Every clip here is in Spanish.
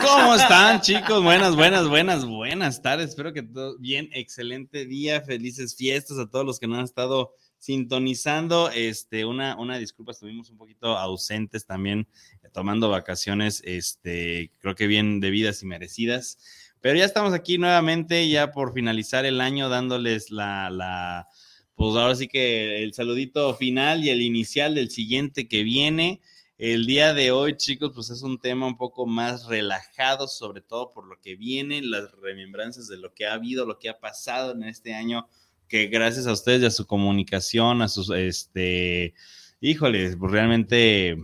¿Cómo están, chicos? Buenas, buenas, buenas, buenas tardes. Espero que todo bien, excelente día, felices fiestas a todos los que nos han estado sintonizando. Este, una, una disculpa, estuvimos un poquito ausentes también, eh, tomando vacaciones, este, creo que bien debidas y merecidas. Pero ya estamos aquí nuevamente, ya por finalizar el año, dándoles la, la, pues ahora sí que el saludito final y el inicial del siguiente que viene. El día de hoy, chicos, pues es un tema un poco más relajado, sobre todo por lo que viene, las remembranzas de lo que ha habido, lo que ha pasado en este año, que gracias a ustedes y a su comunicación, a sus, este, híjoles, pues realmente,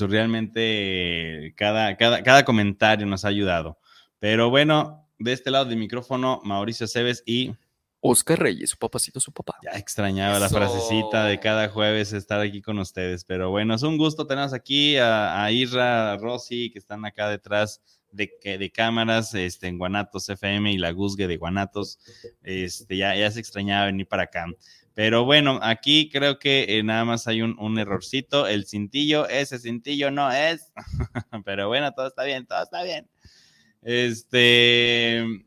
realmente, cada, cada, cada comentario nos ha ayudado. Pero bueno, de este lado del micrófono, Mauricio Cebes y Oscar Reyes, su papacito, su papá. Ya extrañaba la frasecita de cada jueves estar aquí con ustedes, pero bueno, es un gusto tenernos aquí a, a Isra, a Rosy, que están acá detrás de, de cámaras este, en Guanatos FM y la Guzgue de Guanatos. Este, ya, ya se extrañaba venir para acá. Pero bueno, aquí creo que eh, nada más hay un, un, errorcito. El cintillo, ese cintillo no es. pero bueno, todo está bien, todo está bien. Este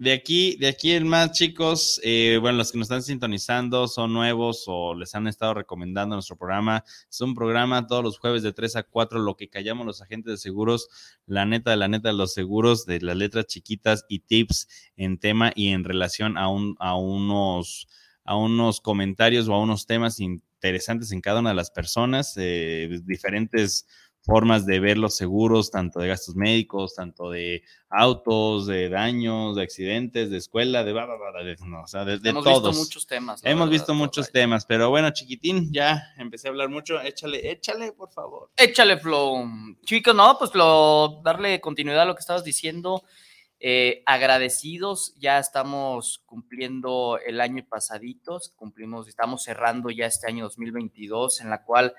de aquí, de aquí en más, chicos, eh, bueno, los que nos están sintonizando son nuevos o les han estado recomendando nuestro programa. Es un programa todos los jueves de 3 a 4, lo que callamos los agentes de seguros, la neta de la neta de los seguros, de las letras chiquitas y tips en tema y en relación a, un, unos, a unos comentarios o a unos temas interesantes en cada una de las personas, eh, diferentes formas de ver los seguros, tanto de gastos médicos, tanto de autos, de daños, de accidentes, de escuela, de, de, no, o sea, de, de Hemos todos. visto muchos temas. Hemos verdad, visto muchos temas, pero bueno, chiquitín, ya empecé a hablar mucho. Échale, échale, por favor. Échale, Flow. Chicos, no, pues lo, darle continuidad a lo que estabas diciendo. Eh, agradecidos, ya estamos cumpliendo el año pasaditos, cumplimos, estamos cerrando ya este año 2022, en la cual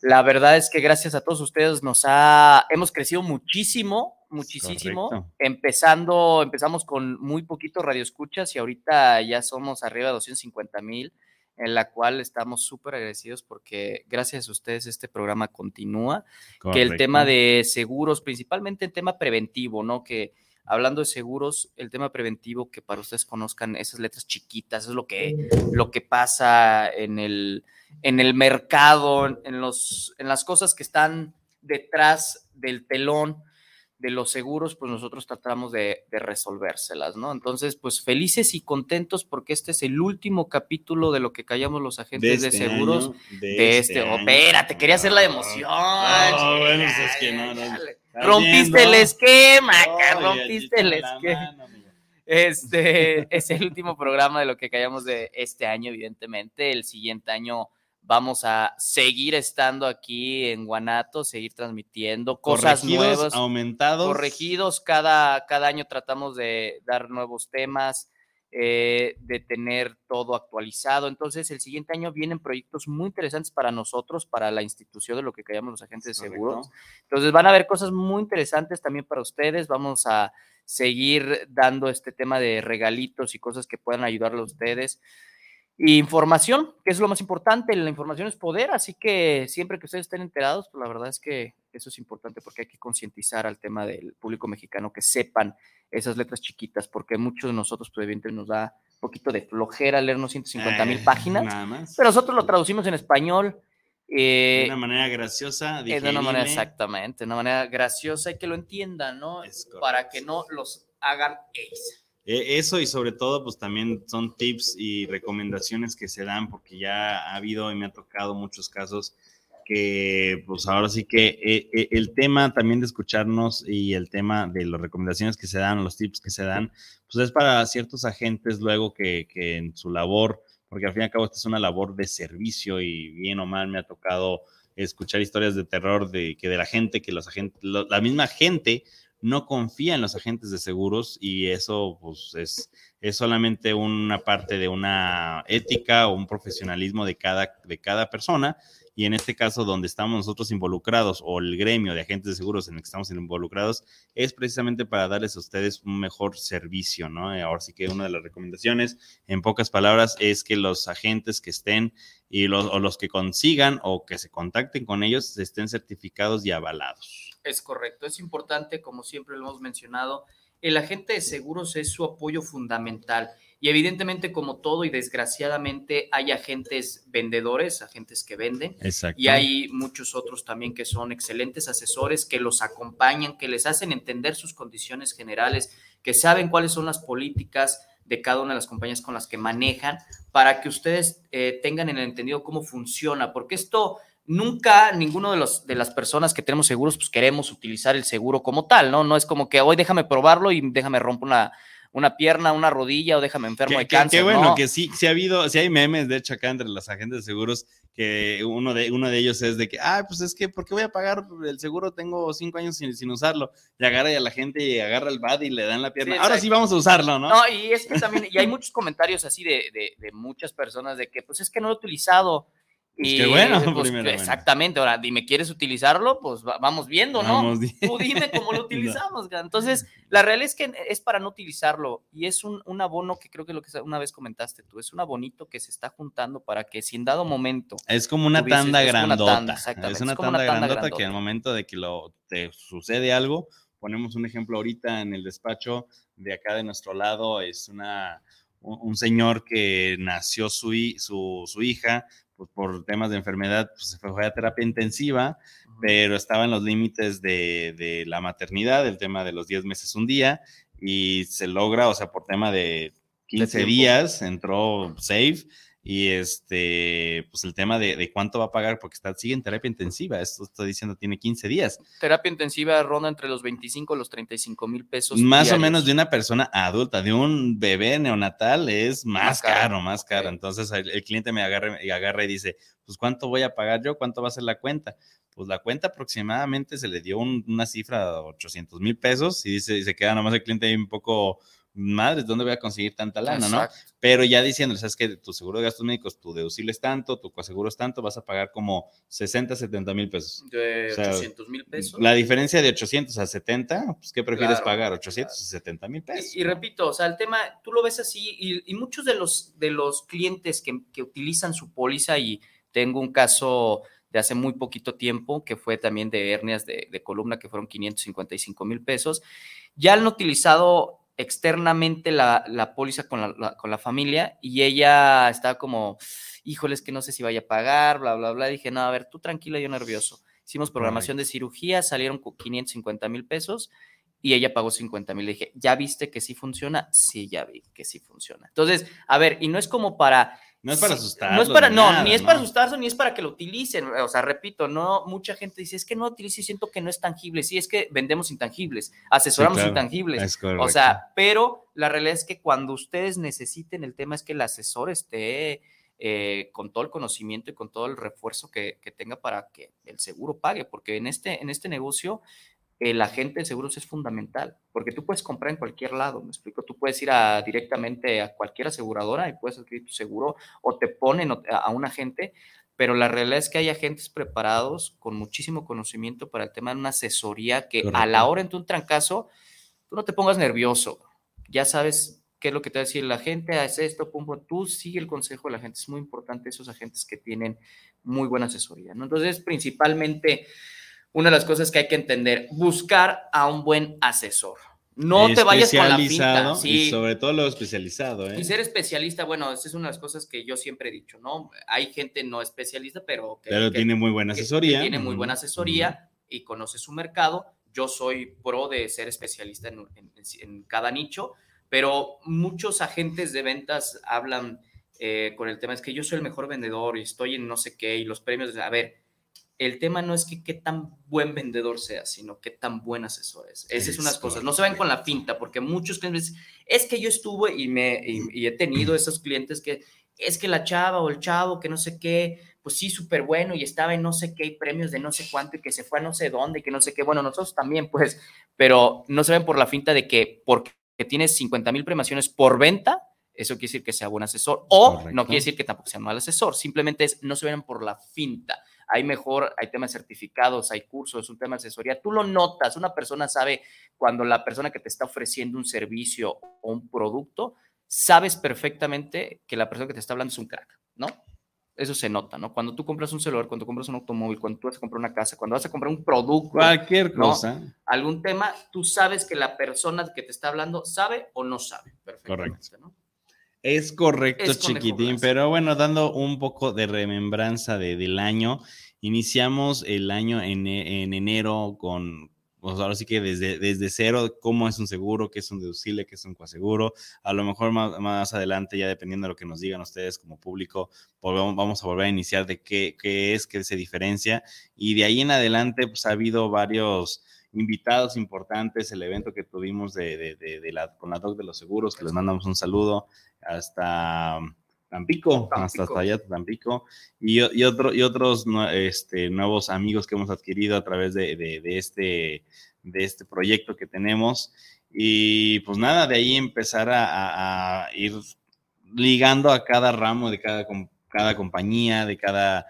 la verdad es que gracias a todos ustedes nos ha, hemos crecido muchísimo, muchísimo. Correcto. Empezando, empezamos con muy poquito radioescuchas y ahorita ya somos arriba de 250 mil, en la cual estamos súper agradecidos porque gracias a ustedes este programa continúa. Correcto. Que el tema de seguros, principalmente el tema preventivo, ¿no? Que hablando de seguros, el tema preventivo, que para ustedes conozcan esas letras chiquitas, es lo que, lo que pasa en el, en el mercado, en, los, en las cosas que están detrás del telón de los seguros, pues nosotros tratamos de, de, resolvérselas, ¿no? Entonces, pues felices y contentos porque este es el último capítulo de lo que callamos los agentes de, este de seguros año, de, de, este. este oh, espérate, quería hacer la emoción. No, bueno, es que no, no. Rompiste el esquema, rompiste el esquema. Mano, este es el último programa de lo que callamos de este año, evidentemente. El siguiente año vamos a seguir estando aquí en Guanato, seguir transmitiendo cosas nuevas, aumentados, corregidos. Cada, cada año tratamos de dar nuevos temas, eh, de tener todo actualizado. Entonces, el siguiente año vienen proyectos muy interesantes para nosotros, para la institución de lo que llamamos los agentes de seguros. Entonces, van a haber cosas muy interesantes también para ustedes. Vamos a seguir dando este tema de regalitos y cosas que puedan ayudarle a ustedes. Información, que es lo más importante, la información es poder, así que siempre que ustedes estén enterados, pues la verdad es que eso es importante porque hay que concientizar al tema del público mexicano, que sepan esas letras chiquitas, porque muchos de nosotros, pues evidentemente nos da un poquito de flojera leernos 150 mil Eh, páginas, Nada más. pero nosotros lo traducimos en español. de eh, una manera graciosa, eh, de una manera exactamente, de una manera graciosa y que lo entiendan, ¿no? Para que no los hagan ellos. Eh, Eso y sobre todo, pues también son tips y recomendaciones que se dan, porque ya ha habido y me ha tocado muchos casos que, pues ahora sí que eh, eh, el tema también de escucharnos y el tema de las recomendaciones que se dan, los tips que se dan, pues es para ciertos agentes luego que, que en su labor, porque al fin y al cabo esta es una labor de servicio y bien o mal me ha tocado escuchar historias de terror de que de la gente, que los agentes, la misma gente no confía en los agentes de seguros y eso pues es, es solamente una parte de una ética o un profesionalismo de cada, de cada persona y en este caso donde estamos nosotros involucrados o el gremio de agentes de seguros en el que estamos involucrados es precisamente para darles a ustedes un mejor servicio, ¿no? Eh, Ahora sí que una de las recomendaciones en pocas palabras es que los agentes que estén y los, o los que consigan o que se contacten con ellos estén certificados y avalados. Es correcto, es importante, como siempre lo hemos mencionado, el agente de seguros es su apoyo fundamental. Y evidentemente, como todo y desgraciadamente, hay agentes vendedores, agentes que venden, Exacto. y hay muchos otros también que son excelentes asesores que los acompañan, que les hacen entender sus condiciones generales, que saben cuáles son las políticas de cada una de las compañías con las que manejan, para que ustedes eh, tengan en el entendido cómo funciona, porque esto nunca ninguno de, los, de las personas que tenemos seguros, pues queremos utilizar el seguro como tal, ¿no? No es como que hoy déjame probarlo y déjame romper una, una pierna, una rodilla o déjame enfermo Qué- de cáncer. qué bueno, ¿no? que sí, sí ha habido, sí hay memes, de hecho, acá entre los agentes de seguros, que uno de, uno de ellos es de que, ah, pues es que, ¿por qué voy a pagar el seguro? Tengo cinco años sin, sin usarlo. Y agarra a la gente y agarra el bad y le dan la pierna. Sí, Ahora exacto. sí vamos a usarlo, ¿no? No, y es que también, y hay muchos comentarios así de, de- de muchas personas de que, pues es que no lo he utilizado. Pues Y, qué bueno, pues, primero, exactamente, ahora dime, ¿quieres utilizarlo? Pues va- vamos viendo, ¿no? Vamos. Tú dime cómo lo utilizamos. Entonces, la realidad es que es para no utilizarlo y es un, un abono que creo que lo que una vez comentaste tú, es un abonito que se está juntando para que si en dado momento Es como una tanda es una grandota. tanda, exactamente, es una es como tanda, una tanda grandota que al momento de que lo, te sucede algo, ponemos un ejemplo ahorita en el despacho de acá de nuestro lado, es una, un, señor que nació su, su, su hija, pues por temas de enfermedad, pues se fue a terapia intensiva, pero estaba en los límites de, de la maternidad, el tema de los 10 meses un día, y se logra, o sea, por tema de 15 tiempo. días, entró safe, y este, pues el tema de, de cuánto va a pagar, porque está, sigue en terapia intensiva, esto estoy diciendo, tiene 15 días, terapia intensiva ronda entre los 25 y los 35 mil pesos. más o menos de una persona adulta, de un bebé neonatal es más, Más caro, caro, más caro, entonces el, el cliente me agarra, y agarra y dice, pues cuánto voy a pagar yo, cuánto va a ser la cuenta, pues la cuenta aproximadamente se le dio un- una cifra de 800 mil pesos y dice, y se queda nomás el cliente ahí un poco, madre, ¿dónde voy a conseguir tanta lana, no? Pero ya diciendo, sabes que tu seguro de gastos médicos, tu deducible es tanto, tu coaseguro es tanto, vas a pagar como 60, 70 mil pesos. De O sea, 800 mil pesos. La diferencia de 800 a 70, pues ¿qué prefieres Claro, pagar? claro. 870 mil pesos. Y, y repito, o sea, el tema, tú lo ves así y, y muchos de los, de los clientes que, que utilizan su póliza y tengo un caso de hace muy poquito tiempo que fue también de hernias de, de columna que fueron 555 mil pesos, ya han utilizado externamente la, la póliza con la, la- con la familia y ella estaba como, híjoles, que no sé si vaya a pagar, bla, bla, bla. Dije, no, a ver, tú tranquila, yo nervioso. Hicimos programación de cirugía, salieron con 550 mil pesos y ella pagó 50 mil. Le dije, ¿ya viste que sí funciona? Sí, ya vi que sí funciona. Entonces, a ver, y no es como para... No es para sí, asustarlos No es para, ni no, nada, ni es ¿no? para asustarse, ni es para que lo utilicen. O sea, repito, no, mucha gente dice, es que no utilizo y siento que no es tangible. Sí, es que vendemos intangibles, asesoramos claro, intangibles. Es O sea, pero la realidad es que cuando ustedes necesiten, el tema es que el asesor esté eh, con todo el conocimiento y con todo el refuerzo que, que tenga para que el seguro pague, porque en este, en este negocio el agente de seguros es fundamental, porque tú puedes comprar en cualquier lado, me explico, tú puedes ir a, directamente a cualquier aseguradora y puedes adquirir tu seguro o te ponen a, un agente, pero la realidad es que hay agentes preparados con muchísimo conocimiento para el tema de una asesoría que a la hora en tu trancazo, tú no te pongas nervioso, ya sabes qué es lo que te va a decir la gente, haz esto, pum, pum, tú sigue el consejo de la gente. Es muy importante esos agentes que tienen muy buena asesoría, ¿no? Entonces, principalmente, una de las cosas que hay que entender, buscar a un buen asesor. No te vayas con la finta. Y sobre todo lo especializado. ¿eh? Y ser especialista, bueno, esa es una de las cosas que yo siempre he dicho, ¿no? Hay gente no especialista, pero que, pero tiene muy buena asesoría. tiene muy buena asesoría y conoce su mercado. Yo soy pro de ser especialista en, en cada nicho pero muchos agentes de ventas hablan eh, con el tema, es que yo soy el mejor vendedor y estoy en no sé qué y los premios, a ver, el tema no es que qué tan buen vendedor seas, sino qué tan buen asesor es. Esas son unas cosas. No se ven con la pinta, porque muchos clientes es que yo estuve y, me, y, he tenido esos clientes que es que la chava o el chavo que no sé qué, pues sí, súper bueno y estaba en no sé qué, premios de no sé cuánto y que se fue a no sé dónde, y que no sé qué. Bueno, nosotros también, pues, pero no se ven por la finta de que porque que tienes 50 mil premaciones por venta, eso quiere decir que sea buen asesor. O no quiere decir que tampoco sea mal asesor, simplemente es no se ven por la finta. Hay mejor, hay temas certificados, hay cursos, un tema de asesoría. Tú lo notas, una persona sabe cuando la persona que te está ofreciendo un servicio o un producto, sabes perfectamente que la persona que te está hablando es un crack, ¿no? eso se nota, ¿no? Cuando tú compras un celular, cuando compras un automóvil, cuando tú vas a comprar una casa, cuando vas a comprar un producto, cualquier cosa, algún tema, tú sabes que la persona que te está hablando sabe o no sabe. Correcto. ¿no? Es correcto, chiquitín, pero bueno, dando un poco de remembranza del año, iniciamos el año en, en enero con, pues ahora sí que desde, desde cero, cómo es un seguro, qué es un deducible, qué es un coaseguro. A lo mejor más, más, adelante, ya dependiendo de lo que nos digan ustedes como público, vamos a volver a iniciar de qué, qué es, qué se diferencia. Y de ahí en adelante, pues ha habido varios invitados importantes, el evento que tuvimos de, de, de, la, con la DOC de los seguros, que les mandamos un saludo, hasta Tampico, hasta, allá Tampico, y, y, otro, y otros este, nuevos amigos que hemos adquirido a través de, este, de este proyecto que tenemos. Y pues nada, de ahí empezar a, a ir ligando a cada ramo de cada, cada compañía, de cada,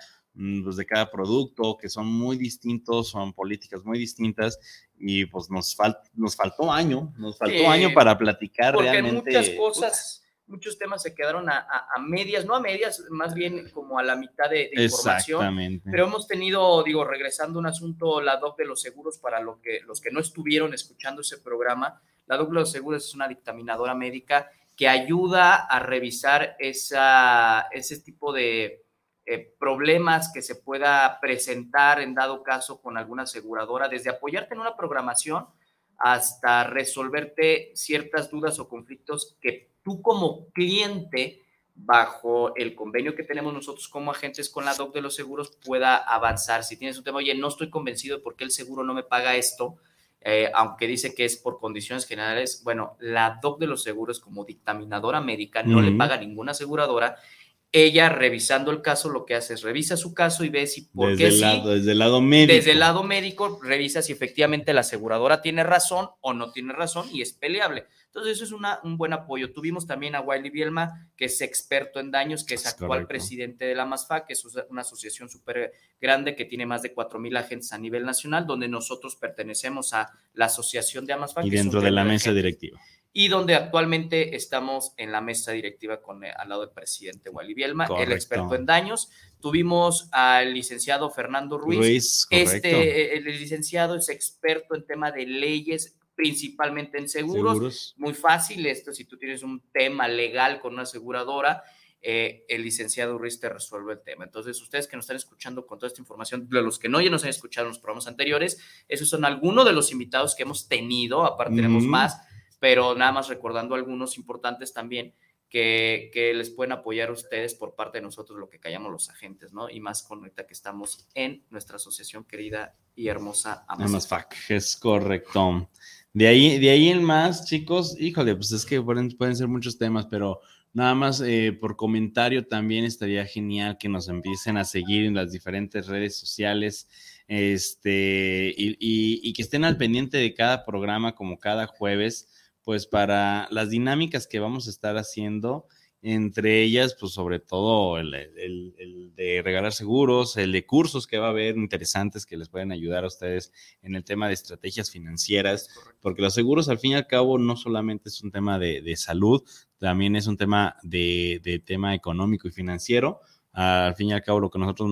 pues de cada producto, que son muy distintos, son políticas muy distintas, y pues nos, fal nos faltó año, nos faltó año para platicar porque realmente. muchas cosas muchos temas se quedaron a, medias, no a medias, más bien como a la mitad de, información. Pero hemos tenido, digo, regresando un asunto, la DOC de los seguros, para lo que, los que no estuvieron escuchando ese programa, la DOC de los seguros es una dictaminadora médica que ayuda a revisar esa, ese tipo de eh, problemas que se pueda presentar en dado caso con alguna aseguradora, desde apoyarte en una programación hasta resolverte ciertas dudas o conflictos que tú como cliente, bajo el convenio que tenemos nosotros como agentes con la DOC de los seguros, pueda avanzar. Si tienes un tema, oye, no estoy convencido de por qué el seguro no me paga esto, eh, aunque dice que es por condiciones generales, bueno, la DOC de los seguros como dictaminadora médica no le paga ninguna aseguradora ella revisando el caso lo que hace es revisa su caso y ve si por desde qué el lado, desde el lado médico. Desde el lado médico revisa si efectivamente la aseguradora tiene razón o no tiene razón y es peleable entonces eso es una, un buen apoyo. Tuvimos también a Wiley Bielma que es experto en daños que es, actual presidente de la MASFA que es una asociación súper grande que tiene más de cuatro mil agentes a nivel nacional donde nosotros pertenecemos a la asociación de AMASFA y dentro de la mesa directiva. Y donde actualmente estamos en la mesa directiva con eh, al lado del presidente Wally Bielma, el experto en daños. Tuvimos al licenciado Fernando Ruiz. este, eh, el licenciado es experto en tema de leyes, principalmente en seguros. Muy fácil esto, si tú tienes un tema legal con una aseguradora, eh, el licenciado Ruiz te resuelve el tema. Entonces, ustedes que nos están escuchando con toda esta información, de los que no ya nos han escuchado en los programas anteriores, esos son algunos de los invitados que hemos tenido, aparte tenemos más pero nada más recordando algunos importantes también que, que, les pueden apoyar ustedes por parte de nosotros, lo que callamos los agentes, ¿no? Y más con ahorita que estamos en nuestra asociación querida y hermosa Amasfac. Es correcto. De ahí, de ahí en más, chicos, híjole, pues es que pueden, pueden ser muchos temas, pero nada más eh, por comentario también estaría genial que nos empiecen a seguir en las diferentes redes sociales este, y, y, y que estén al pendiente de cada programa como cada jueves pues para las dinámicas que vamos a estar haciendo entre ellas, pues sobre todo el, el- el de regalar seguros, el de cursos que va a haber interesantes que les pueden ayudar a ustedes en el tema de estrategias financieras, porque los seguros al fin y al cabo no solamente es un tema de, de salud, también es un tema de, de tema económico y financiero. Al fin y al cabo lo que nosotros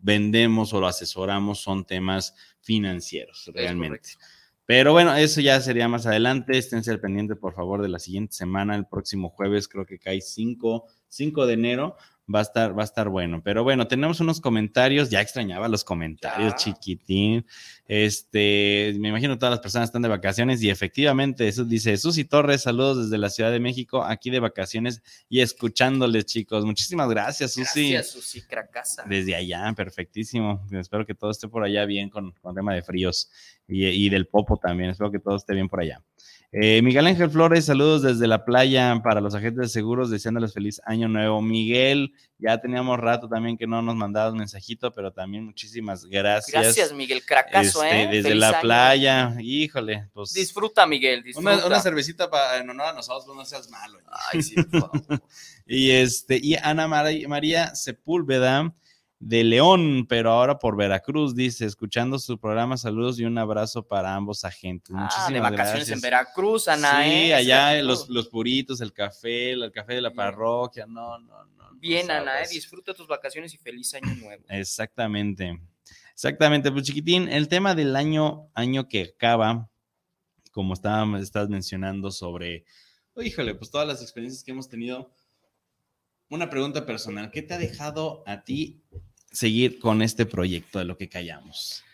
vendemos o lo asesoramos son temas financieros realmente. Pero bueno, eso ya sería más adelante. Esténse al pendiente, por favor, de la siguiente semana. El próximo jueves, creo que cae 5, 5 de enero. Va a estar, va a estar bueno. Pero bueno, tenemos unos comentarios. Ya extrañaba los comentarios, Ya. chiquitín. Este, me imagino todas las personas están de vacaciones y efectivamente, eso dice Susi Torres, saludos desde la Ciudad de México, aquí de vacaciones y escuchándoles, chicos. Muchísimas gracias, Susi. Gracias, Susi Cracasa. Desde allá, perfectísimo. Espero que todo esté por allá bien con, con tema de fríos y, y del popo también. Espero que todo esté bien por allá. Eh, Miguel Ángel Flores, saludos desde la playa para los agentes de seguros, deseándoles feliz año nuevo. Miguel, ya teníamos rato también que no nos mandabas mensajito, pero también muchísimas gracias. Gracias, Miguel Cracaso, Este, ¿eh? Desde Feliz la año. playa, híjole, pues. Disfruta, Miguel, disfruta. Una, una cervecita para en honor a nosotros, pues, no seas malo. Ay, sí, por favor. Y este, y Ana María Sepúlveda de León, pero ahora por Veracruz, dice, escuchando su programa, saludos y un abrazo para ambos agentes. Ah, Muchísimas de vacaciones gracias. en Veracruz, Ana. Sí, allá los, los puritos, el café, el café de la parroquia, no, no, no. no Bien, Ana, ¿eh? sabes. disfruta tus vacaciones y feliz año nuevo. Exactamente. Exactamente, pues chiquitín, el tema del año, año que acaba, como estábamos, estás mencionando sobre, oh, híjole, pues todas las experiencias que hemos tenido. Una pregunta personal, ¿qué te ha dejado a ti seguir con este proyecto de lo que callamos?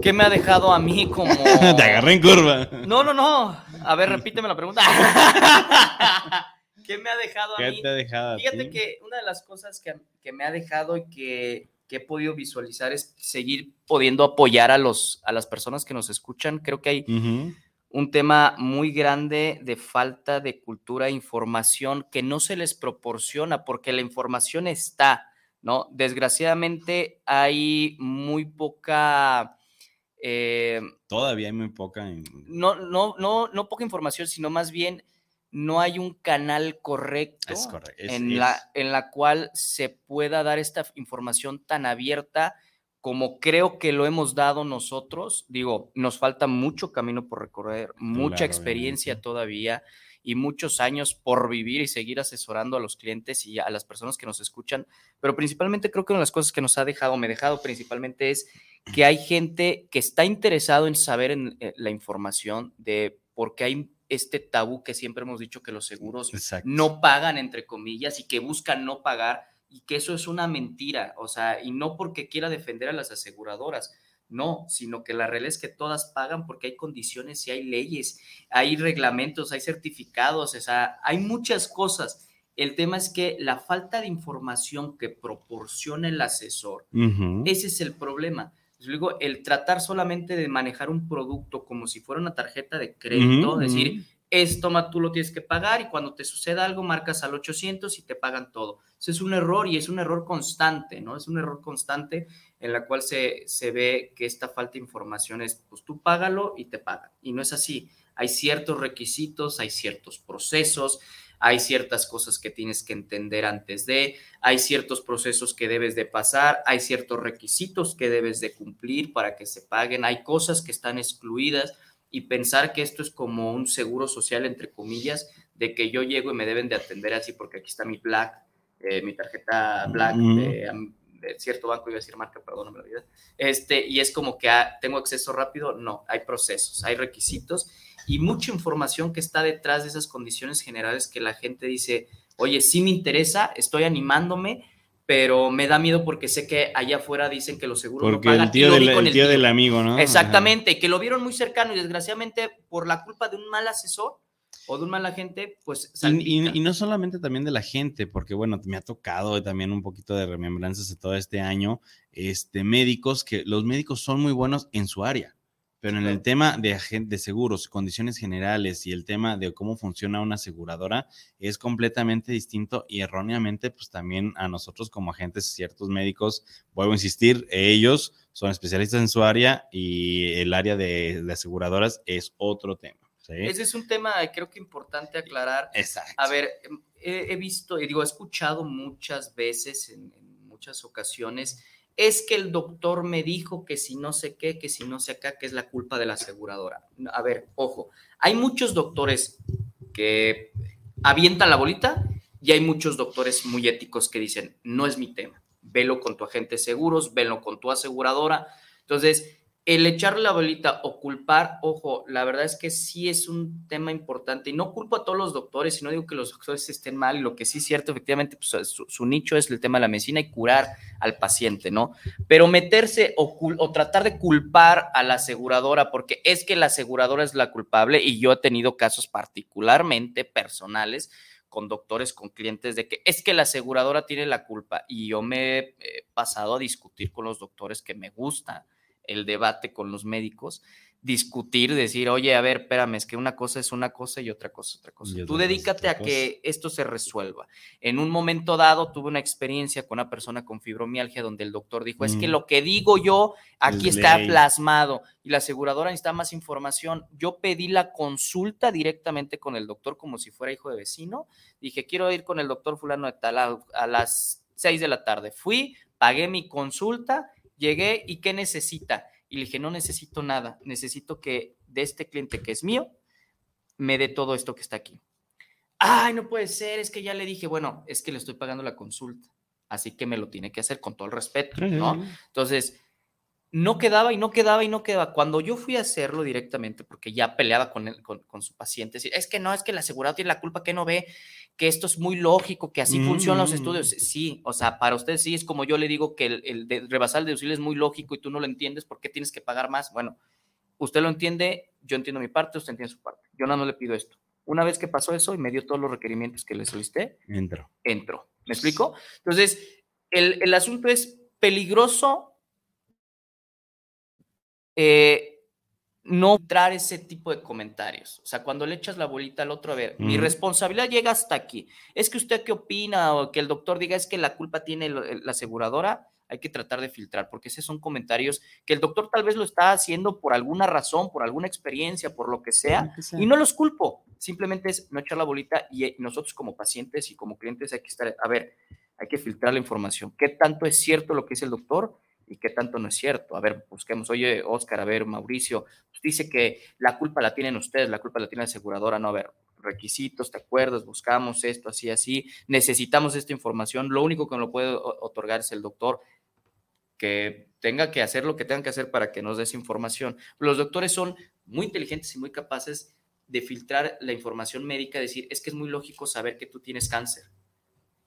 ¿Qué me ha dejado a mí como. te agarré en curva. No, no, no. A ver, repíteme la pregunta. ¿Qué me ha dejado a ¿Qué mí? te ha dejado a Fíjate que una de las cosas que, que me ha dejado y que, que he podido visualizar es seguir pudiendo apoyar a, los, a las personas que nos escuchan. Creo que hay un tema muy grande de falta de cultura e información que no se les proporciona porque la información está, ¿no? Desgraciadamente hay muy poca... eh, Todavía hay muy poca. en- no, no, no, no poca información, sino más bien no hay un canal correcto Es correcto. es- en, es- La, en la cual se pueda dar esta información tan abierta como creo que lo hemos dado nosotros. Digo, nos falta mucho camino por recorrer, mucha Claro, experiencia todavía y muchos años por vivir y seguir asesorando a los clientes y a las personas que nos escuchan. Pero principalmente creo que una de las cosas que nos ha dejado, me ha dejado principalmente es que hay gente que está interesado en saber en, eh, la información de por qué hay este tabú que siempre hemos dicho que los seguros Exacto. no pagan, entre comillas, y que buscan no pagar, y que eso es una mentira, o sea, y no porque quiera defender a las aseguradoras, no, sino que la realidad es que todas pagan porque hay condiciones y hay leyes, hay reglamentos, hay certificados, o sea, hay muchas cosas. El tema es que la falta de información que proporciona el asesor ese es el problema. Luego, el tratar solamente de manejar un producto como si fuera una tarjeta de crédito, decir. Es toma, tú lo tienes que pagar y cuando te suceda algo marcas al 800 y te pagan todo. Eso es un error y es un error constante, ¿no? Es un error constante en la cual se, se ve que esta falta de información es, pues tú págalo y te pagan. Y no es así. Hay ciertos requisitos, hay ciertos procesos, hay ciertas cosas que tienes que entender antes de, hay ciertos procesos que debes de pasar, hay ciertos requisitos que debes de cumplir para que se paguen, hay cosas que están excluidas y pensar que esto es como un seguro social, entre comillas, de que yo llego y me deben de atender así porque aquí está mi Black, eh, mi tarjeta Black de cierto banco, iba a decir marca, perdóname la vida, este, y es como que ah, tengo acceso rápido, no, hay procesos, hay requisitos y mucha información que está detrás de esas condiciones generales que la gente dice, oye, sí me interesa, estoy animándome, pero me da miedo porque sé que allá afuera dicen que los seguros Porque no pagan. el tío, del, el tío del amigo, ¿no? Exactamente, que lo vieron muy cercano y desgraciadamente por la culpa de un mal asesor o de un mal agente, pues Y, y- y no solamente también de la gente, porque bueno, me ha tocado también un poquito de remembranzas de todo este año, este, médicos que los médicos son muy buenos en su área, pero en el tema de, de seguros, condiciones generales y el tema de cómo funciona una aseguradora es completamente distinto y erróneamente, pues también a nosotros como agentes, ciertos médicos, vuelvo a insistir, ellos son especialistas en su área y el área de, de aseguradoras es otro tema. ¿sí? Ese es un tema creo que importante aclarar. Exacto. A ver, em, he, visto, y digo, he escuchado muchas veces, en, en, muchas ocasiones, es que el doctor me dijo que si no sé qué, que si no sé acá, que es la culpa de la aseguradora. A ver, ojo, hay muchos doctores que avientan la bolita y hay muchos doctores muy éticos que dicen, no es mi tema, velo con tu agente de seguros, velo con tu aseguradora. Entonces, el echarle la bolita o culpar, ojo, la verdad es que sí es un tema importante y no culpo a todos los doctores, sino digo que los doctores estén mal y lo que sí es cierto, efectivamente, pues, su, nicho es el tema de la medicina y curar al paciente, ¿no? Pero meterse o, o, tratar de culpar a la aseguradora, porque es que la aseguradora es la culpable y yo he tenido casos particularmente personales con doctores, con clientes, de que es que la aseguradora tiene la culpa y yo me he pasado a discutir con los doctores que me gusta el debate con los médicos, discutir, decir, oye, a ver, espérame, es que una cosa es una cosa y otra cosa es otra cosa. Tú dedícate a que esto se resuelva. En un momento dado tuve una experiencia con una persona con fibromialgia donde el doctor dijo, es que mm. lo que digo yo aquí está plasmado y la aseguradora necesita más información. Yo pedí la consulta directamente con el doctor como si fuera hijo de vecino. Dije, quiero ir con el doctor fulano de tal a las seis de la tarde. Fui, pagué mi consulta Llegué y ¿qué necesita? Y le dije, no necesito nada, necesito que de este cliente que es mío, me dé todo esto que está aquí. Ay, no puede ser, es que ya le dije, bueno, es que le estoy pagando la consulta, así que me lo tiene que hacer con todo el respeto, ¿no? Entonces, no quedaba y no quedaba y no quedaba. Cuando yo fui a hacerlo directamente, porque ya peleaba con, con, su paciente, es que no, es que el asegurado tiene la culpa, que no ve que esto es muy lógico, que así funcionan los estudios. Mm. Sí, o sea, para usted sí es como yo le digo que el, el de rebasar el deducible es muy lógico y tú no lo entiendes, ¿por qué tienes que pagar más? Bueno, usted lo entiende, yo entiendo mi parte, usted entiende su parte. Yo no, no le pido esto. Una vez que pasó eso y me dio todos los requerimientos que le solicité, entro. Entro. ¿Me explico? Entonces, el, el asunto es peligroso eh, no entrar ese tipo de comentarios. O sea, cuando le echas la bolita al otro, a ver, mi responsabilidad llega hasta aquí. Es que usted qué opina o que el doctor diga es que la culpa tiene la aseguradora, hay que tratar de filtrar, porque esos son comentarios que el doctor tal vez lo está haciendo por alguna razón, por alguna experiencia, por lo que sea, y no los culpo. Simplemente es no echar la bolita y nosotros como pacientes y como clientes hay que estar, a ver, hay que filtrar la información. ¿Qué tanto es cierto lo que dice el doctor? Y qué tanto no es cierto. A ver, busquemos, oye, Oscar, a ver, Mauricio, pues dice que la culpa la tienen ustedes, la culpa la tiene la aseguradora, no, a ver, requisitos, ¿te acuerdas? Buscamos esto, así, así, necesitamos esta información, lo único que nos lo puede otorgar es el doctor que tenga que hacer lo que tengan que hacer para que nos des información. Los doctores son muy inteligentes y muy capaces de filtrar la información médica, decir, es que es muy lógico saber que tú tienes cáncer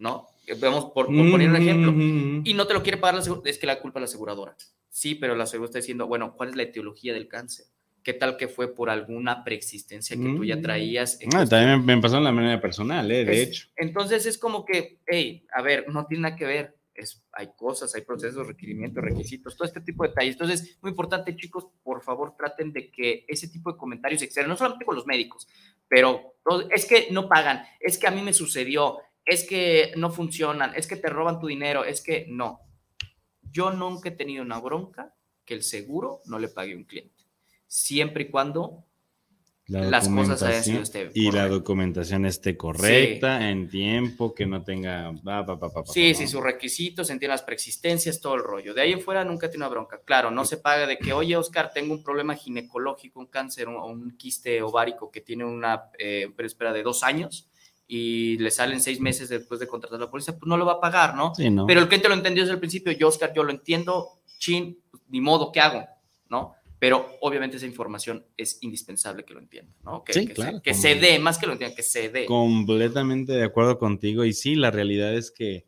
¿no? Vemos por, poner un ejemplo. Y no te lo quiere pagar la es que la culpa es la aseguradora. Sí, pero la aseguradora está diciendo, bueno, ¿cuál es la etiología del cáncer? ¿Qué tal que fue por alguna preexistencia que tú ya mm. traías? Ah, también me pasó en la manera personal, ¿eh? de hecho. Entonces es como que, hey, a ver, no tiene nada que ver. Es, hay cosas, hay procesos, requerimientos, requisitos, todo este tipo de detalles. Entonces, muy importante, chicos, por favor, traten de que ese tipo de comentarios externos, no solamente con los médicos, pero es que no pagan, es que a mí me sucedió, es que no funcionan, es que te roban tu dinero, es que no. Yo nunca he tenido una bronca que el seguro no le pague a un cliente, siempre y cuando las cosas hayan sido este y la documentación esté correcta en tiempo, que no tenga... sí, sí, sus requisitos, entiende las preexistencias, todo el rollo. De ahí en fuera nunca tiene una bronca. Claro, no se paga de que, oye, Oscar, tengo un problema ginecológico, un cáncer o un, quiste ovárico que tiene una eh, espera de dos años y le salen seis meses después de contratar a la policía, pues no lo va a pagar, ¿no? Pero el cliente lo entendió desde el principio, yo, Oscar, yo lo entiendo, chin, pues, ni modo, ¿qué hago? ¿No? Pero obviamente esa información es indispensable que lo entienda, ¿no? Que, sí, que, claro, se, que se dé, más que lo entienda, que se dé. Completamente de acuerdo contigo y sí, la realidad es que,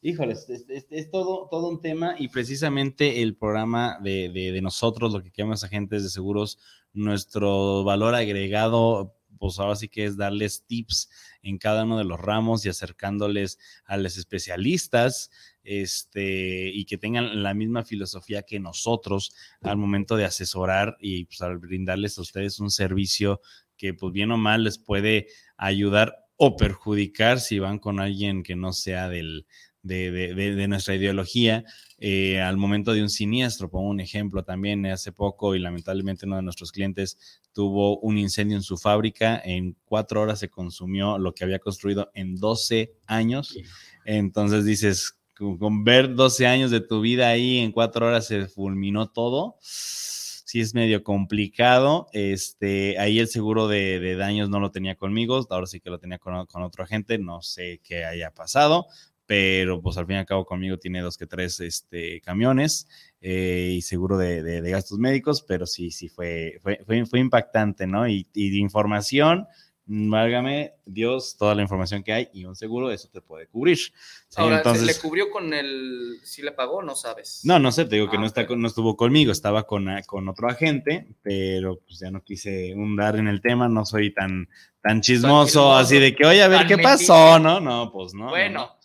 híjoles, es, todo, todo un tema y precisamente el programa de, de, de nosotros, lo que llamamos agentes de seguros, nuestro valor agregado pues ahora sí que es darles tips en cada uno de los ramos y acercándoles a los especialistas este, y que tengan la misma filosofía que nosotros al momento de asesorar y pues, al brindarles a ustedes un servicio que pues bien o mal les puede ayudar o perjudicar si van con alguien que no sea del, de, de- de- de nuestra ideología eh, al momento de un siniestro. Pongo un ejemplo también hace poco y lamentablemente uno de nuestros clientes tuvo un incendio en su fábrica. En cuatro horas se consumió lo que había construido en 12 años. Entonces dices, con, con ver 12 años de tu vida ahí en cuatro horas se fulminó todo. Sí es medio complicado. Este, ahí el seguro de, de daños no lo tenía conmigo, ahora sí que lo tenía con, con otro agente, no sé qué haya pasado, pero pues al fin y al cabo conmigo tiene dos que tres este, camiones eh, y seguro de, de- de gastos médicos, pero sí, sí fue, fue, fue, fue impactante, ¿no? Y, y de información, válgame Dios, toda la información que hay y un seguro, eso te puede cubrir. ¿sí? Ahora, ¿se Entonces, ¿le cubrió con el. si le pagó? No sabes. no, no sé, te digo que Ah, no, está, no estuvo conmigo, estaba con, ah, con otro agente, pero pues ya no quise hundar en el tema, no soy tan, tan chismoso, así de que, oye, a ver qué metiche. pasó, ¿no? No, pues no. Bueno, no,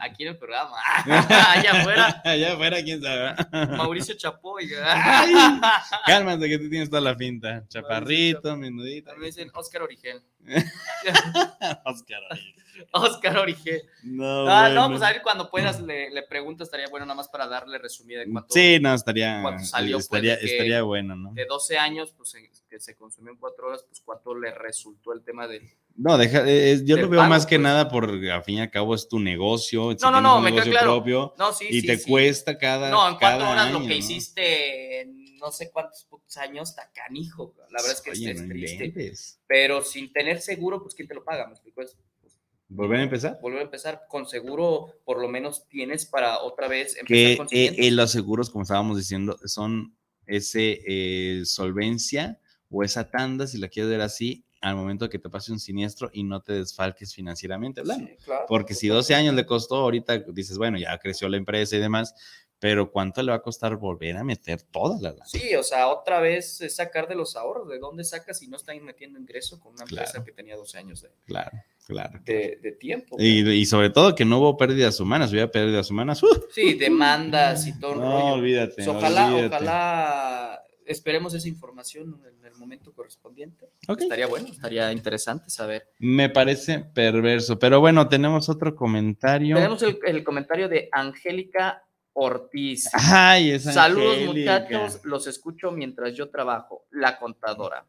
aquí en el programa. Allá afuera. Allá afuera, quién sabe. Mauricio Chapoy. Cálmate que tú tienes toda la finta. Chaparrito, menudito. Me dicen Oscar Origel. Oscar. Oscar Origel. No, Ah, no, pues a ver cuando puedas le, le pregunto, estaría bueno nada más para darle resumida de cuánto. Sí, no, estaría, cuánto salió, pues, estaría, de bueno, ¿no? De 12 años, pues que se consumió en 4 horas, pues cuánto le resultó el tema del. No, deja, eh, eh, yo lo veo pago, más que pues. nada por, al fin y al cabo, es tu negocio. si No, no, no, me queda claro. propio No, sí, y sí, te sí. cuesta cada. No, en 4 cada horas lo año, que ¿no? hiciste en no sé cuántos putos años, está canijo. La verdad es que Oye, es, no triste. inventes. Pero sin tener seguro, pues ¿quién te lo paga? ¿Me explico? Es- pues, ¿Volver a empezar? volver a empezar con seguro, por lo menos tienes para otra vez empezar Que eh, eh, los seguros, como estábamos diciendo, son ese eh, solvencia o esa tanda, si la quieres ver así, al momento que te pase un siniestro y no te desfalques financieramente hablando. Sí, claro, Porque si 12 años le costó, ahorita dices, bueno, ya creció la empresa y demás, pero ¿cuánto le va a costar volver a meter toda la lana? Sí, o sea, otra vez es sacar de los ahorros. ¿De dónde sacas si no están metiendo ingreso con una empresa Claro. que tenía 12 años de, Claro, claro. de- de tiempo? Y, y sobre todo que no hubo pérdidas humanas, hubiera pérdidas humanas. ¡uh! Sí, demandas y todo el No, rollo. olvídate. Ojalá, olvídate. ojalá esperemos esa información en el momento correspondiente. Estaría bueno, estaría interesante saber. Me parece perverso, pero bueno, tenemos otro comentario. Tenemos el, el comentario de Angélica Ortiz. Ay, esa Saludos Angélica. muchachos, los escucho mientras yo trabajo. La contadora.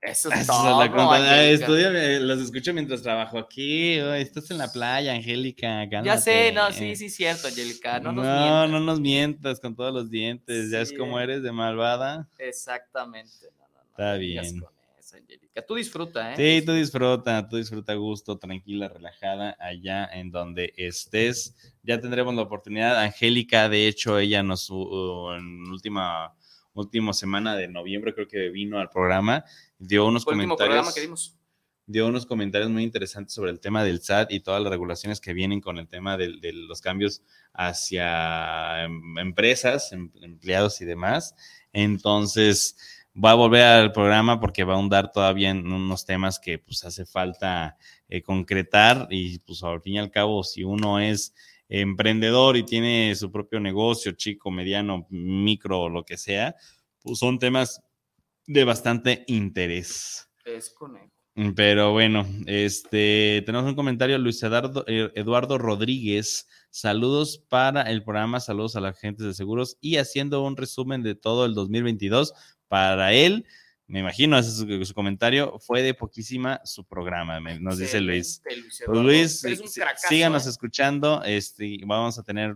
Eso es Esa es todo. la contada. Angélica. Estudio, eh, los escucho mientras trabajo aquí. Estás en la playa, Angélica. Ya sé, no, sí, sí, cierto, Angélica. No No, nos no, mientas. nos mientas con todos los dientes. Ya es como eres de malvada. Exactamente. No, no, no, Está no bien. con eso, Angélica. Tú disfruta, ¿eh? Sí, tú disfruta, tú disfruta a gusto, tranquila, relajada, allá en donde estés. Ya tendremos la oportunidad. Angélica, de hecho, ella nos, uh, en última, última semana de noviembre, creo que vino al programa, dio unos Fue el último comentarios. programa que dimos. dio unos comentarios muy interesantes sobre el tema del SAT y todas las regulaciones que vienen con el tema de, los cambios hacia em- empresas, em- empleados y demás. Entonces, va a volver al programa porque va a ahondar todavía en unos temas que pues hace falta eh, concretar y pues al fin y al cabo, si uno es emprendedor y tiene su propio negocio, chico, mediano, micro, lo que sea, pues son temas de bastante interés. Es conejo. Pero bueno, este tenemos un comentario, Luis Eduardo, eh, Eduardo Rodríguez. Saludos para el programa, saludos a la gente de seguros y haciendo un resumen de todo el 2022 para él. Me imagino, ese es su, su comentario. Fue de poquísima su programa, me- nos dice Luis. Luis Pues. Luis, un síganos ¿eh? escuchando. Este, vamos a tener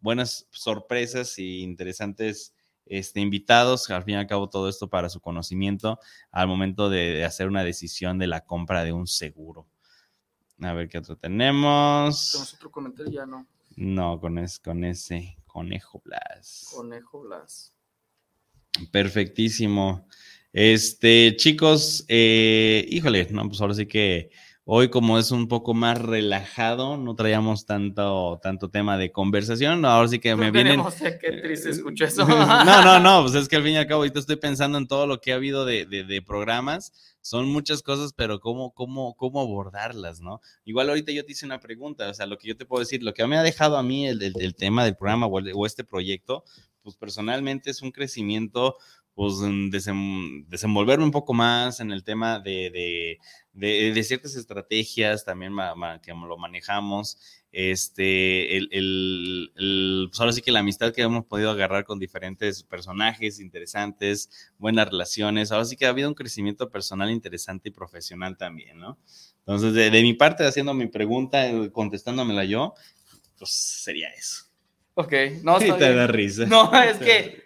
buenas sorpresas y interesantes este, invitados. Al fin y al cabo, todo esto para su conocimiento al momento de, de hacer una decisión de la compra de un seguro. A ver qué otro tenemos. Tenemos otro comentario, ya no. No, con, es, con ese conejo Blas. Conejo Blas. Perfectísimo. Este, chicos, eh, híjole, no, pues ahora sí que hoy como es un poco más relajado, no traíamos tanto, tanto tema de conversación, ahora sí que me No vienen... tenemos, eh, Qué triste escucho eso. No, no, no, pues es que al fin y al cabo ahorita estoy pensando en todo lo que ha habido de, de- de programas. Son muchas cosas, pero cómo, cómo, cómo abordarlas, ¿no? Igual ahorita yo te hice una pregunta, o sea, lo que yo te puedo decir, lo que me ha dejado a mí el, el- el tema del programa o, el- o este proyecto, pues personalmente es un crecimiento pues desenvolverme un poco más en el tema de, de, ciertas estrategias, también que lo manejamos. Este, el, el, pues ahora sí que la amistad que hemos podido agarrar con diferentes personajes interesantes, buenas relaciones, ahora sí que ha habido un crecimiento personal interesante y profesional también, ¿no? Entonces, de, mi parte, haciendo mi pregunta, eh, contestándomela yo, pues sería eso. Ok, no, sí, te da risa. No, es que,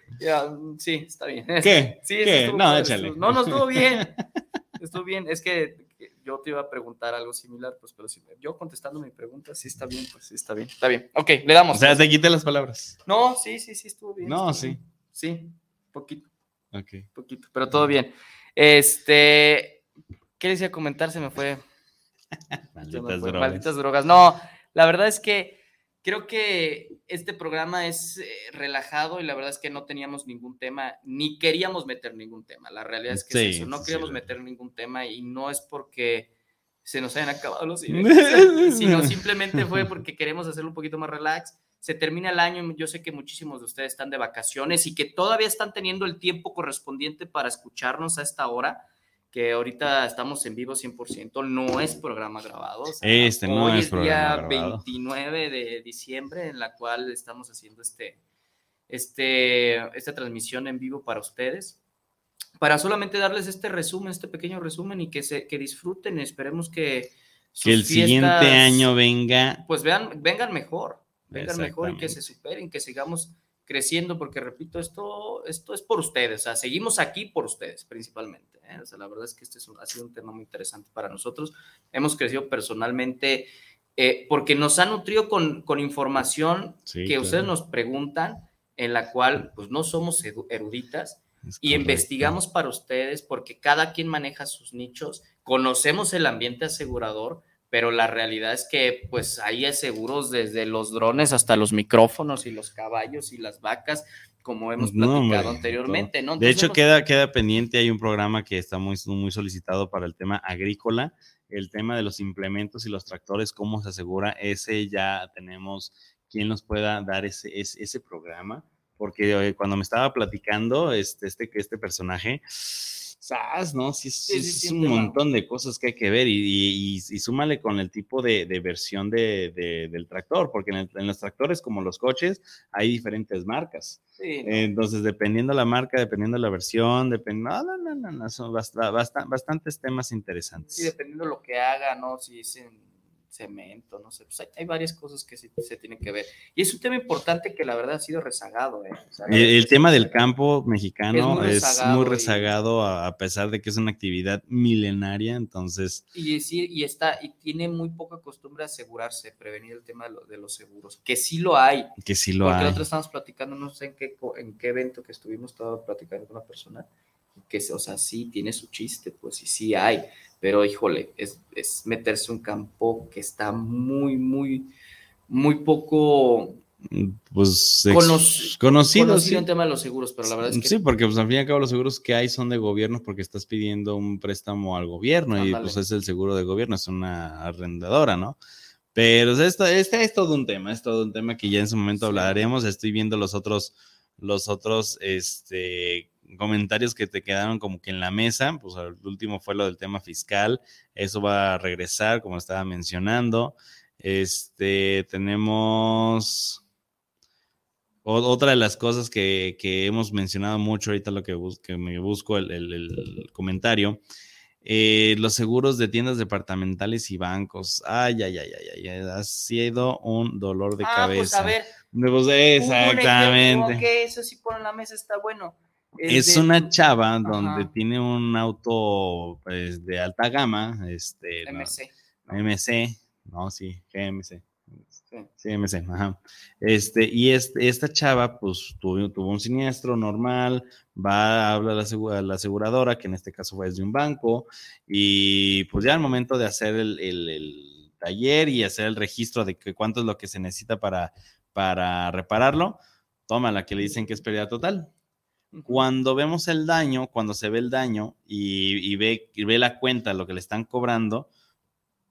sí, está bien. ¿Qué? Sí, ¿Qué? no, échale. No, no, estuvo bien. Estuvo bien. Es que yo te iba a preguntar algo similar, pues, pero si yo contestando mi pregunta, sí está bien, pues sí está bien. Está bien. Ok, le damos. O sea, te quité las palabras. No, sí, sí, sí, estuvo bien. No, sí. Sí, poquito. Ok. Poquito, pero todo bien. Este, ¿qué decía comentar? Se me fue. Malditas drogas. Malditas drogas. No, la verdad es que creo que este programa es eh, relajado y la verdad es que no teníamos ningún tema, ni queríamos meter ningún tema. La realidad es que eso, no queríamos meter ningún tema y no es porque se nos hayan acabado los ideas, sino simplemente fue porque queremos hacerlo un poquito más relax. Se termina el año, yo sé que muchísimos de ustedes están de vacaciones y que todavía están teniendo el tiempo correspondiente para escucharnos a esta hora que ahorita estamos en vivo 100%, no es programa grabado. este no es, día 29 de diciembre en la cual estamos haciendo este, este, esta transmisión en vivo para ustedes. Para solamente darles este resumen, este pequeño resumen y que, se, que disfruten, esperemos que... Que el siguiente año venga... Pues vean, vengan mejor, vengan mejor y que se superen, que sigamos creciendo, porque repito, esto, esto es por ustedes, o sea, seguimos aquí por ustedes principalmente. ¿eh? O sea, la verdad es que este es ha sido un tema muy interesante para nosotros. Hemos crecido personalmente eh, porque nos ha nutrido con, con información que ustedes nos preguntan, en la cual pues no somos eruditas y investigamos para ustedes porque cada quien maneja sus nichos, conocemos el ambiente asegurador, pero la realidad es que pues hay seguros desde los drones hasta los micrófonos y los caballos y las vacas, como hemos platicado anteriormente, ¿no? de hecho, queda, queda pendiente, hay un programa que está muy, muy solicitado para el tema agrícola, el tema de los implementos y los tractores, cómo se asegura, ese ya tenemos quien nos pueda dar ese, ese, ese programa, porque eh, cuando me estaba platicando este, este, este personaje, ¿no? Sí, es, un montón de cosas que hay que ver y, y, súmale con el tipo de, versión de, del tractor, porque en, los tractores, como los coches, hay diferentes marcas. Entonces, dependiendo la marca, dependiendo la versión, dependiendo, no, no, no, no, son bastantes temas interesantes. Sí, dependiendo lo que haga, ¿no? Si es en cemento, no sé, pues hay, varias cosas que se, tienen que ver. Y es un tema importante que la verdad ha sido rezagado. ¿eh? el, tema del campo mexicano es muy rezagado, a, pesar de que es una actividad milenaria, entonces... Y, y, está, y tiene muy poca costumbre asegurarse, prevenir el tema de, los seguros, que sí lo hay. Que sí lo porque hay. nosotros estamos platicando, no sé en qué, en qué evento que estuvimos, estaba platicando con una persona, que, o sea, sí tiene su chiste, pues, y sí hay pero híjole, es, es meterse un campo que está muy, muy, muy poco pues conocido, conocido sí. en tema de los seguros, pero la verdad es que sí, porque pues al fin y al cabo los seguros que hay son de gobierno porque estás pidiendo un préstamo al gobierno y pues es el seguro de gobierno, es una arrendadora, ¿no? Pero esto, este es todo un tema, es todo un tema que ya en su momento hablaremos. Estoy viendo los otros, los otros, este, comentarios que te quedaron como que en la mesa, pues el último fue lo del tema fiscal, eso va a regresar, como estaba mencionando. Este, tenemos otra de las cosas que, hemos mencionado mucho ahorita, lo que, que me busco el, comentario, eh, los seguros de tiendas departamentales y bancos. Ay, ay, ay, ay, ay, ha sido un dolor de cabeza. Pues a ver. Pues, exactamente. eso sí por la mesa está bueno es, una chava donde tiene un auto pues, de alta gama, este, MC. MC, no, sí, GMC. Sí, MC, ajá. Este, y este, esta chava, pues, tuvo, tuvo un siniestro normal, va a hablar a la, aseguradora, que en este caso fue desde un banco, y pues ya al momento de hacer el, el, taller y hacer el registro de que cuánto es lo que se necesita para, para repararlo, toma la que le dicen que es pérdida total. Cuando vemos el daño, cuando se ve el daño y, ve, y ve la cuenta, lo que le están cobrando,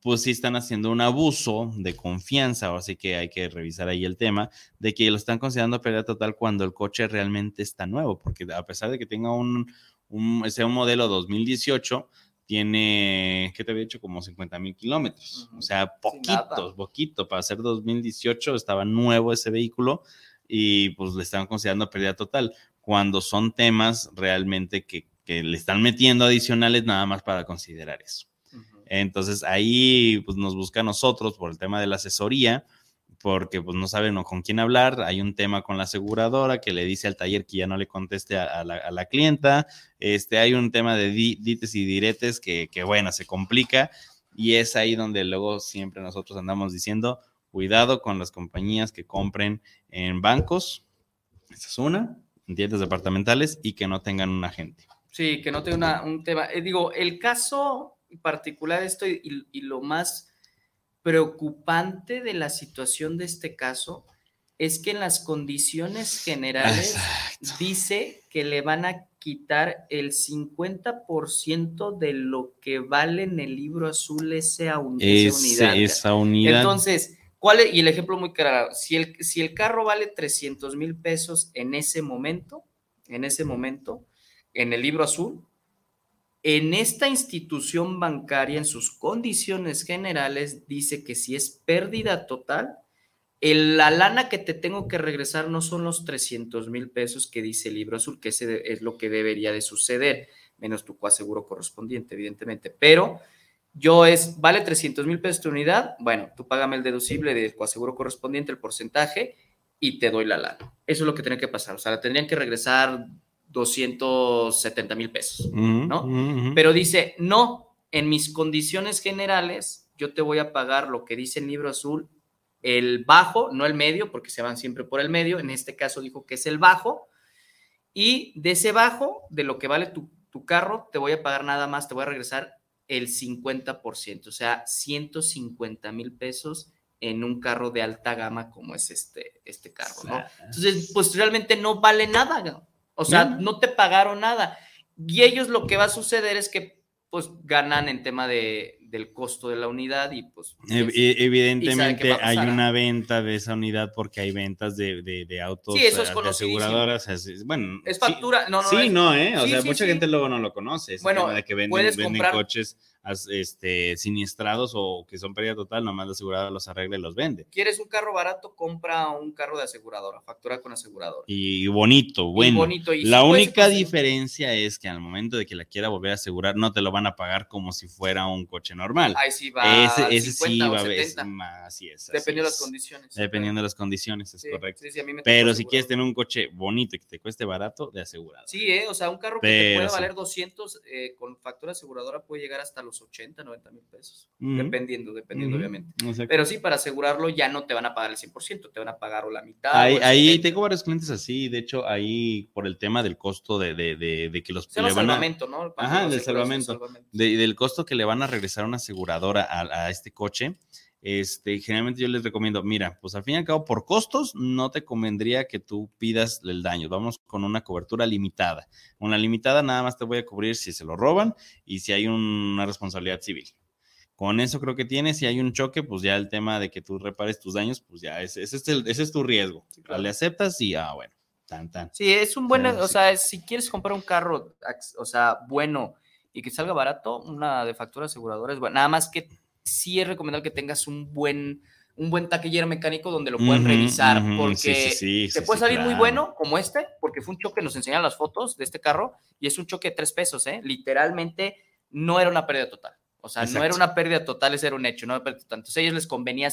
pues sí están haciendo un abuso de confianza, así que hay que revisar ahí el tema de que lo están considerando pérdida total cuando el coche realmente está nuevo, porque a pesar de que tenga un, un sea un modelo 2018, tiene, ¿qué te había dicho? Como 50 mil kilómetros, o sea, poquitos, poquito, para ser 2018 estaba nuevo ese vehículo y pues le estaban considerando pérdida total, cuando son temas realmente que, que le están metiendo adicionales nada más para considerar eso. Entonces ahí pues, nos busca a nosotros por el tema de la asesoría, porque pues no saben con quién hablar. Hay un tema con la aseguradora que le dice al taller que ya no le conteste a, la, clienta. Este, hay un tema de dites y diretes que, que, bueno, se complica y es ahí donde luego siempre nosotros andamos diciendo, cuidado con las compañías que compren en bancos, esa es una, en tiendas departamentales y que no tengan un agente. Sí, que no tenga un tema. Eh, digo, el caso particular esto y, lo más preocupante de la situación de este caso es que en las condiciones generales dice que le van a quitar el 50% de lo que vale en el libro azul esa, unidad. Esa unidad. Entonces, ¿cuál es? Y el ejemplo muy claro, si el, si el carro vale 300 mil pesos en ese momento, en ese momento, en el libro azul, en esta institución bancaria, en sus condiciones generales, dice que si es pérdida total, la lana que te tengo que regresar no son los 300 mil pesos que dice el libro azul, que ese es lo que debería de suceder, menos tu coaseguro correspondiente, evidentemente. Pero yo es, vale 300 mil pesos tu unidad, bueno, tú págame el deducible del coaseguro correspondiente, el porcentaje, y te doy la lana. Eso es lo que tiene que pasar. O sea, tendrían que regresar 270 mil pesos, ¿no? Pero dice, no, en mis condiciones generales, yo te voy a pagar lo que dice el libro azul, el bajo, no el medio, porque se van siempre por el medio, en este caso dijo que es el bajo, y de ese bajo, de lo que vale tu, tu carro, te voy a pagar nada más, te voy a regresar el 50%, o sea, 150 mil pesos en un carro de alta gama como es este, este carro, ¿no? Entonces, pues realmente no vale nada. O sea, no te pagaron nada. Y ellos lo que va a suceder es que pues ganan en tema de, del costo de la unidad y pues... evidentemente hay una venta de esa unidad porque hay ventas de, de, autos sí, eso es de aseguradoras. bueno, es factura, no, no. Sí, no, ¿eh? O sea, mucha gente luego no lo conoce. Bueno, de que venden, venden coches este, siniestrados o que son pérdida total, nomás la aseguradora los arregla y los vende. ¿Quieres un carro barato? Compra un carro de aseguradora, factura con aseguradora. Y bonito, bueno. bonito, la única diferencia es que al momento de que la quiera volver a asegurar, no te lo van a pagar como si fuera un coche normal. Ahí sí va. Ese, ese sí va a ver. Así es. Dependiendo de las condiciones. Dependiendo de las condiciones, es correcto. Pero si quieres tener un coche bonito y que te cueste barato, de asegurado. Sí, ¿eh? o sea, un carro que te puede valer 200 eh, con factura aseguradora puede llegar hasta los 80, 90 mil pesos, dependiendo, dependiendo obviamente. Pero sí, para asegurarlo ya no te van a pagar el 100%, te van a pagar o la mitad. Ahí, tengo varios clientes así, de hecho, ahí por el tema del costo de, de, de, que los... Le salvamento, ¿no? Ajá, del salvamento. del costo que le van a regresar a una aseguradora a, a este coche. Este, generalmente yo les recomiendo, mira, pues al fin y al cabo, por costos, no te convendría que tú pidas el daño. Vamos con una cobertura limitada. Una limitada nada más te voy a cubrir si se lo roban y si hay una responsabilidad civil. Con eso creo que tienes, si hay un choque, pues ya el tema de que tú repares tus daños, pues ya ese, ese, es, ese es tu riesgo. Le aceptas y, ah, bueno, tan, tan. Sí, es un buen, o sea, si quieres comprar un carro, o sea, bueno y que salga barato, una de factura aseguradora es buena. Nada más que sí es recomendable que tengas un buen, un buen taquillero mecánico donde lo puedan revisar, porque te puede salir muy bueno como este, porque fue un choque, nos enseñan las fotos de este carro, y es un choque de tres pesos, ¿eh? literalmente no era una pérdida total. O sea, no era una pérdida total, ese era un hecho, no era pérdida total. Entonces, a ellos les convenía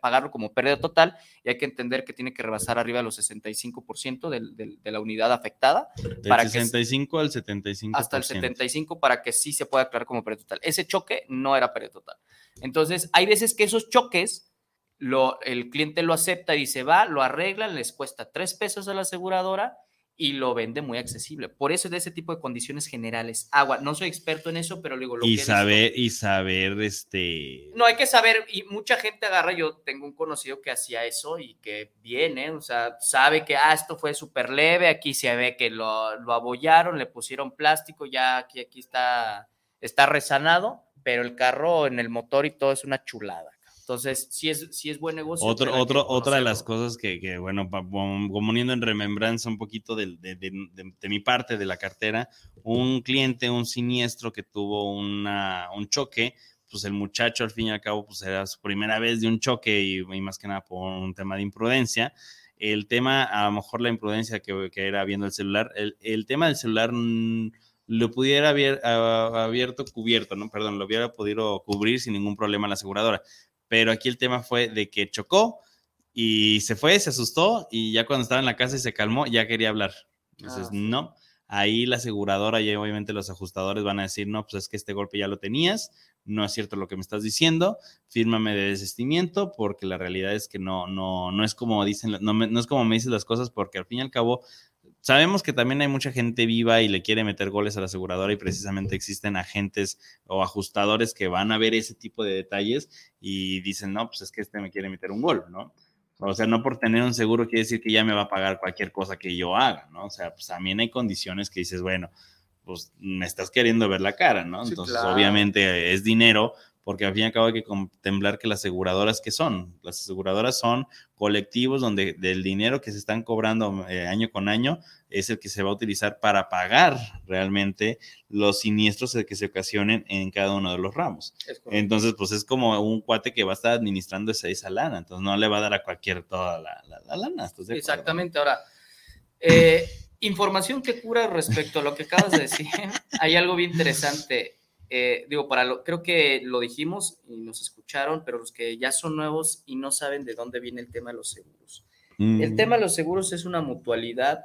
pagarlo como pérdida total y hay que entender que tiene que rebasar arriba de los 65% de la unidad afectada. Del para 65 al 75%. Hasta el 75% para que sí se pueda aclarar como pérdida total. Ese choque no era pérdida total. Entonces, hay veces que esos choques, lo, el cliente lo acepta y dice, va, lo arreglan, les cuesta tres pesos a la aseguradora y lo vende muy accesible. Por eso es de ese tipo de condiciones generales. Agua, no soy experto en eso, pero digo lo y saber y saber este No, hay que saber y mucha gente agarra, yo tengo un conocido que hacía eso y que viene, o sea, sabe que ah, esto fue súper leve, aquí se ve que lo, lo abollaron, le pusieron plástico, ya aquí aquí está está resanado, pero el carro en el motor y todo es una chulada. Entonces, sí es, sí es buen negocio. Otro, otro, otra de las cosas que, que bueno, como poniendo en remembranza un poquito de, de, de, de, mi parte de la cartera, un cliente, un siniestro que tuvo una, un choque, pues el muchacho al fin y al cabo, pues era su primera vez de un choque y, y más que nada por un tema de imprudencia. El tema, a lo mejor la imprudencia que, que era viendo el celular, el, el tema del celular mmm, lo pudiera haber abierto, cubierto, ¿no? Perdón, lo hubiera podido cubrir sin ningún problema la aseguradora pero aquí el tema fue de que chocó y se fue, se asustó y ya cuando estaba en la casa y se calmó, ya quería hablar. Entonces, ah, no, ahí la aseguradora y obviamente los ajustadores van a decir, no, pues es que este golpe ya lo tenías, no es cierto lo que me estás diciendo, fírmame de desistimiento porque la realidad es que no, no, no es como dicen, no, no es como me dices las cosas porque al fin y al cabo Sabemos que también hay mucha gente viva y le quiere meter goles a la aseguradora y precisamente existen agentes o ajustadores que van a ver ese tipo de detalles y dicen, no, pues es que este me quiere meter un gol, ¿no? O sea, no por tener un seguro quiere decir que ya me va a pagar cualquier cosa que yo haga, ¿no? O sea, pues también hay condiciones que dices, bueno, pues me estás queriendo ver la cara, ¿no? Entonces, claro. obviamente es dinero, porque al fin y al cabo hay que contemplar que las aseguradoras que son, las aseguradoras son colectivos donde del dinero que se están cobrando eh, año con año es el que se va a utilizar para pagar realmente los siniestros que se ocasionen en cada uno de los ramos. Entonces, pues es como un cuate que va a estar administrando esa, esa lana, entonces no le va a dar a cualquier toda la, la, la lana. Exactamente, ahora, eh, información que cura respecto a lo que acabas de decir, hay algo bien interesante eh, digo, para lo, creo que lo dijimos y nos escucharon, pero los que ya son nuevos y no saben de dónde viene el tema de los seguros. Mm. El tema de los seguros es una mutualidad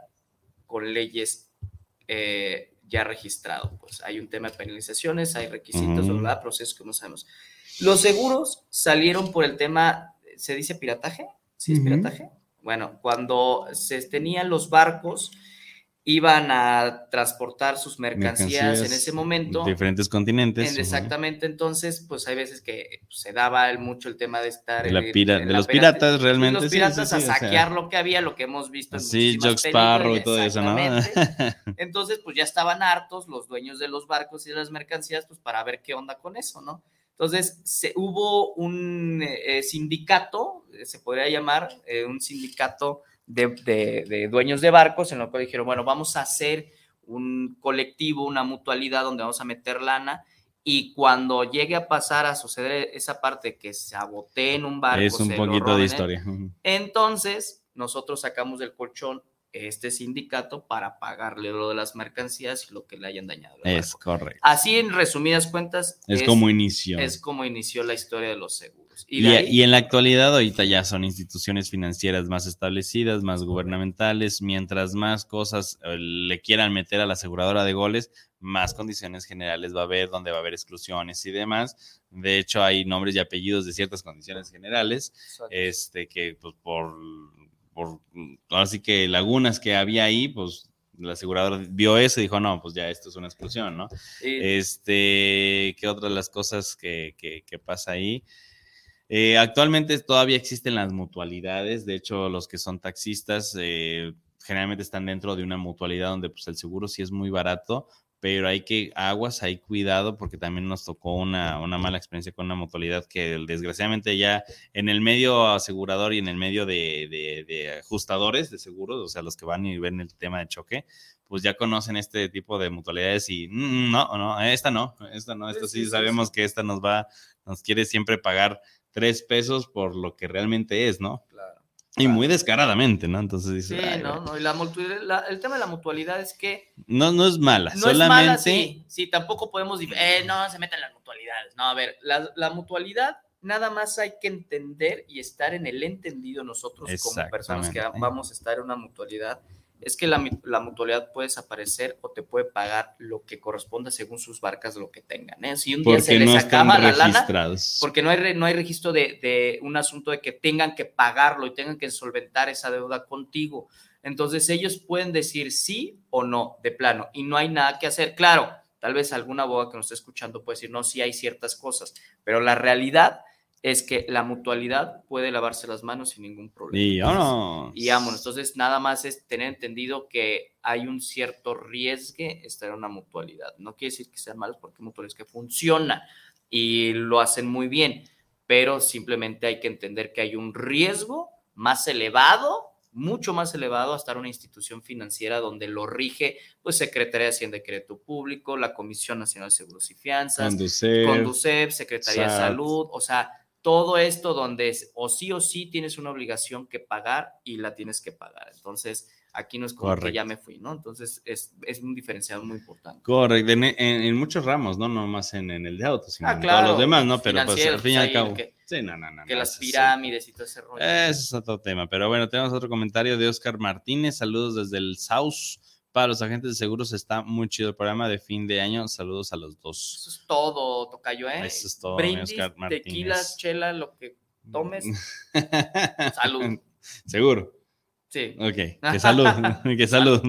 con leyes eh, ya registrado. Pues hay un tema de penalizaciones, hay requisitos, mm. ¿verdad? Procesos que no sabemos. Los seguros salieron por el tema, ¿se dice pirataje? ¿Sí es pirataje? Bueno, cuando se tenían los barcos iban a transportar sus mercancías, mercancías, en ese momento. Diferentes continentes. En, exactamente, entonces, pues hay veces que pues, se daba el, mucho el tema de estar... De, la pira, de los piratas, realmente. De los piratas sí, sí, sí, a saquear o sea, lo que había, lo que hemos visto en Sí, Jack Sparrow y todo eso, ¿no? entonces, pues ya estaban hartos los dueños de los barcos y de las mercancías, pues para ver qué onda con eso, ¿no? Entonces, se, hubo un eh, sindicato, se podría llamar, eh, un sindicato de, de, de, dueños de barcos, en lo cual dijeron, bueno, vamos a hacer un colectivo, una mutualidad donde vamos a meter lana y cuando llegue a pasar a suceder esa parte que se abotee en un barco, es un poquito de historia. Entonces, nosotros sacamos del colchón este sindicato para pagarle lo de las mercancías y lo que le hayan dañado. Es correcto. Así, en resumidas cuentas, es, es, como inició. Es como inició la historia de los seguros. Y, y, ahí, y, en la actualidad, ahorita ya son instituciones financieras más establecidas, más gubernamentales. Mientras más cosas eh, le quieran meter a la aseguradora de goles, más condiciones generales va a haber, donde va a haber exclusiones y demás. De hecho, hay nombres y apellidos de ciertas condiciones generales, este, que pues, por por así que lagunas que había ahí, pues la aseguradora vio eso y dijo, no, pues ya esto es una exclusión, ¿no? Sí. Este, ¿qué otras las cosas que, que, que pasa ahí? Eh, actualmente todavía existen las mutualidades, de hecho los que son taxistas eh, generalmente están dentro de una mutualidad donde pues el seguro sí es muy barato, pero hay que aguas, hay cuidado porque también nos tocó una, una, mala experiencia con una mutualidad que desgraciadamente ya en el medio asegurador y en el medio de, de, de, ajustadores de seguros, o sea, los que van y ven el tema de choque, pues ya conocen este tipo de mutualidades y mm, no, no, esta no, esta no, esta sí, sabemos que esta nos va, nos quiere siempre pagar tres pesos por lo que realmente es, ¿no? Claro. Y muy descaradamente, ¿no? Entonces dice. Sí, Ay, no, no. Y la, la, el tema de la mutualidad es que. No, no es mala. No solamente... es mala, sí. Sí, tampoco podemos. Eh, no, se meten las mutualidades. No, a ver, la, la, mutualidad nada más hay que entender y estar en el entendido nosotros como personas que vamos a estar en una mutualidad es que la, la, mutualidad puede desaparecer o te puede pagar lo que corresponda según sus barcas, lo que tengan. ¿eh? Si un día porque se les no acaba la lana, porque no hay, no hay registro de, de, un asunto de que tengan que pagarlo y tengan que solventar esa deuda contigo. Entonces ellos pueden decir sí o no, de plano, y no hay nada que hacer. Claro, tal vez alguna boda que nos esté escuchando puede decir, no, sí hay ciertas cosas, pero la realidad es que la mutualidad puede lavarse las manos sin ningún problema. Y vámonos. Y vámonos. Entonces, nada más es tener entendido que hay un cierto riesgo estar en una mutualidad. No quiere decir que sean malos porque mutualidad que funciona, y lo hacen muy bien, pero simplemente hay que entender que hay un riesgo más elevado mucho más elevado a estar una institución financiera donde lo rige, pues, Secretaría de Hacienda y Crédito Público, la Comisión Nacional de Seguros y Fianzas, Conducef, Secretaría de. Salud, o sea, todo esto donde es, o sí o sí tienes una obligación que pagar y la tienes que pagar. Entonces, aquí no es como que ya Correcto. me fui, ¿no? Entonces, es, es un diferencial muy importante. Correcto, en, en- en muchos ramos, no nomás en, en el de autos, sino Ah, en claro, todos los demás, ¿no? Pero pues al fin y al ahí, cabo. que- sí, no, no, no. Que las sí. pirámides y todo ese rollo. Ese es otro tema, pero bueno, tenemos otro comentario de Oscar Martínez. Saludos desde el South. Para los agentes de seguros está muy chido el programa de fin de año. Saludos a los dos. Eso es todo, Tocayo, ¿eh? Eso es todo, Brindis, tequila, chela, lo que tomes. Salud. Seguro. Sí. Ok, que salud, que salud.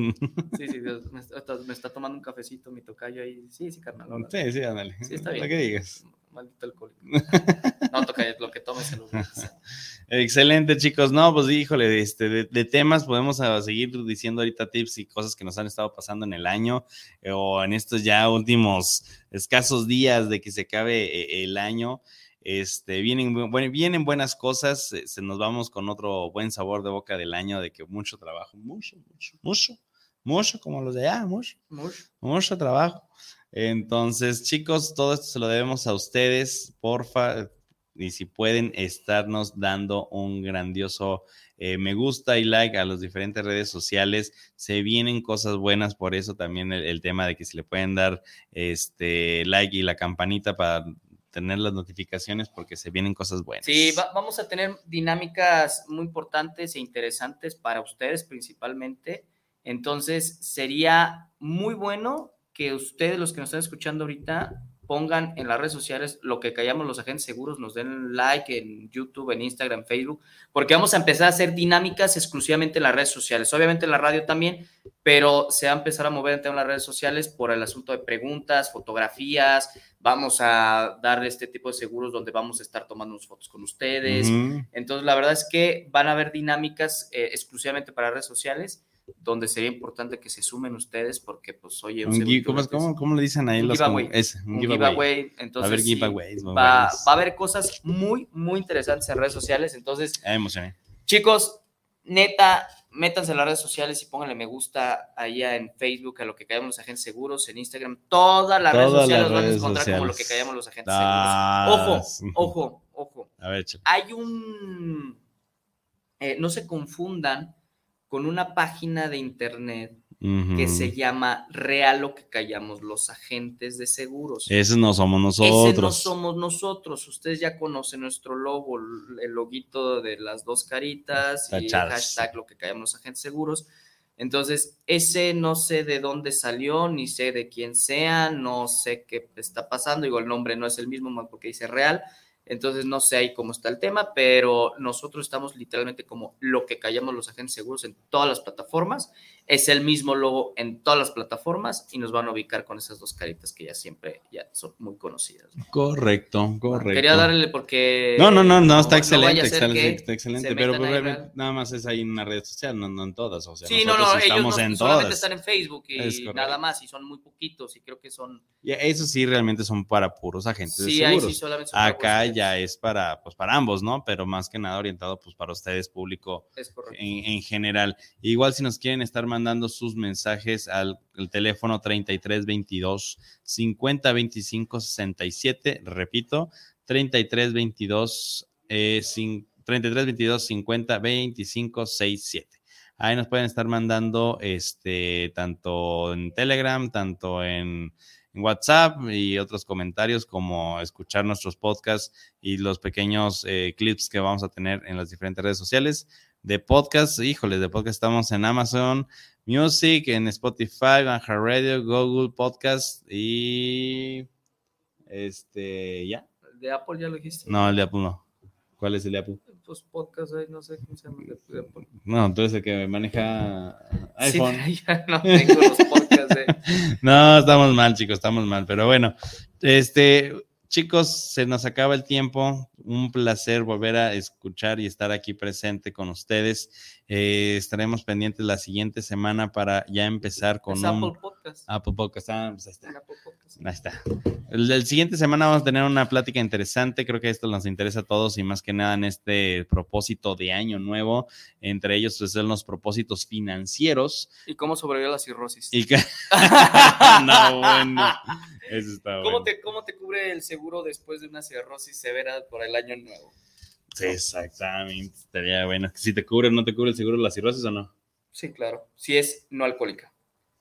Sí, sí, Dios, me, está, me está tomando un cafecito mi tocayo ahí. Sí, sí, carnal. Sí, sí, ándale. Sí, está Lo bien. que digas. Maldito alcohólico. No, tocayo, lo que tomes salud. Excelente, chicos. No, pues híjole, este, de, de temas podemos ah, seguir diciendo ahorita tips y cosas que nos han estado pasando en el año eh, o en estos ya últimos escasos días de que se acabe eh, el año. Este, vienen, bu- bueno, vienen buenas cosas, eh, se nos vamos con otro buen sabor de boca del año de que mucho trabajo, mucho, mucho, mucho, mucho, como los de allá, mucho Mush. mucho trabajo. Entonces, chicos, todo esto se lo debemos a ustedes, porfa, y si pueden estarnos dando un grandioso eh, me gusta y like a las diferentes redes sociales, se vienen cosas buenas, por eso también el, tema de que si le pueden dar este like y la campanita para tener las notificaciones porque se vienen cosas buenas. Sí, va- vamos a tener dinámicas muy importantes e interesantes para ustedes principalmente. Entonces, sería muy bueno que ustedes, los que nos están escuchando ahorita, pongan en las redes sociales lo que callamos los agentes seguros, nos den like en YouTube, en Instagram, Facebook, porque vamos a empezar a hacer dinámicas exclusivamente en las redes sociales. Obviamente en la radio también, pero se va a empezar a mover en las redes sociales por el asunto de preguntas, fotografías. Vamos a dar este tipo de seguros donde vamos a estar tomando unas fotos con ustedes. Entonces, la verdad es que van a haber dinámicas eh, exclusivamente para redes sociales, donde sería importante que se sumen ustedes, porque, pues, oye, Un ¿cómo, cómo- cómo le dicen ahí Un los giveaway. ese, un giveaway. Entonces, a ver sí, giveaways. muy va, va a haber cosas muy, muy interesantes en redes sociales. Entonces, me emocioné. chicos, neta, métanse en las redes sociales y pónganle me gusta allá en Facebook a lo que callamos los agentes seguros, en Instagram, todas las redes sociales las van a encontrar como lo que callamos los agentes Ah, seguros. Ojo, ojo, ojo. A ver. Hay un, eh, no se confundan con una página de internet que Ujú. se llama Real lo que callamos los agentes de seguros. Esos no somos Ese no nosotros. somos nosotros. Ustedes ya conocen nuestro logo, el loguito de las dos caritas y el Tachadas. hashtag lo que callamos los agentes seguros. Entonces, ese no sé de dónde salió, ni sé de quién sea, no sé qué está pasando. Digo, el nombre no es el mismo, más porque dice real. Entonces, no sé ahí cómo está el tema, pero nosotros estamos literalmente como lo que callamos los agentes seguros en todas las plataformas. Es el mismo logo en todas las plataformas y nos van a ubicar con esas dos caritas que ya siempre ya son muy conocidas. ¿no? Correcto, correcto. Quería darle porque. No, no, no, no, está vaya excelente, ser excelente, está excelente, pero ahí, ¿verdad? nada más es ahí en una red social, no, no en todas, o sea, Sí, no, no, ellos estamos no, en solamente todas. están en Facebook y nada más, y son muy poquitos, y creo que son. Y eso sí realmente son para puros agentes Sí, de ahí seguros. sí solamente son Acá ya es para, pues para ambos, ¿no? Pero más que nada orientado, pues para ustedes, público Es correcto. en, en general. Igual si nos quieren estar mandando sus mensajes al, al teléfono 3322 50 25 67, repito, 3322 eh, cin- 3322 50 25 67. Ahí nos pueden estar mandando este tanto en Telegram, tanto en, en WhatsApp y otros comentarios como escuchar nuestros podcasts y los pequeños eh, clips que vamos a tener en las diferentes redes sociales de podcast. Híjoles, de podcast estamos en Amazon Music, en Spotify, Banja Radio, Google Podcast y este, ¿ya? De Apple ya lo dijiste. No, el de Apple no. ¿Cuál es el de Apple? Pues podcast, no sé cómo se llama. el de- Apple. No, tú eres el que maneja Sí, iPhone. ya no tengo los podcasts de. No, estamos mal, chicos, estamos mal. Pero bueno, este, chicos, se nos acaba el tiempo. Un placer volver a escuchar y estar aquí presente con ustedes. Eh, estaremos pendientes la siguiente semana para ya empezar con Es un Apple Podcast. Apple Podcast. Ah, pues ahí está. Apple Podcast. Ahí está. El, el siguiente semana vamos a tener una plática interesante. Creo que esto nos interesa a todos y más que nada en este propósito de año nuevo. Entre ellos pues, son los propósitos financieros. ¿Y cómo sobrevivió la cirrosis? Y que... no, bueno. Eso está ¿Cómo, bueno. te, ¿Cómo te cubre el seguro después de una cirrosis severa por el año nuevo? Sí, exactamente. Estaría bueno. Si te cubre o no te cubre el seguro la cirrosis o no. Sí, claro. Si es no alcohólica.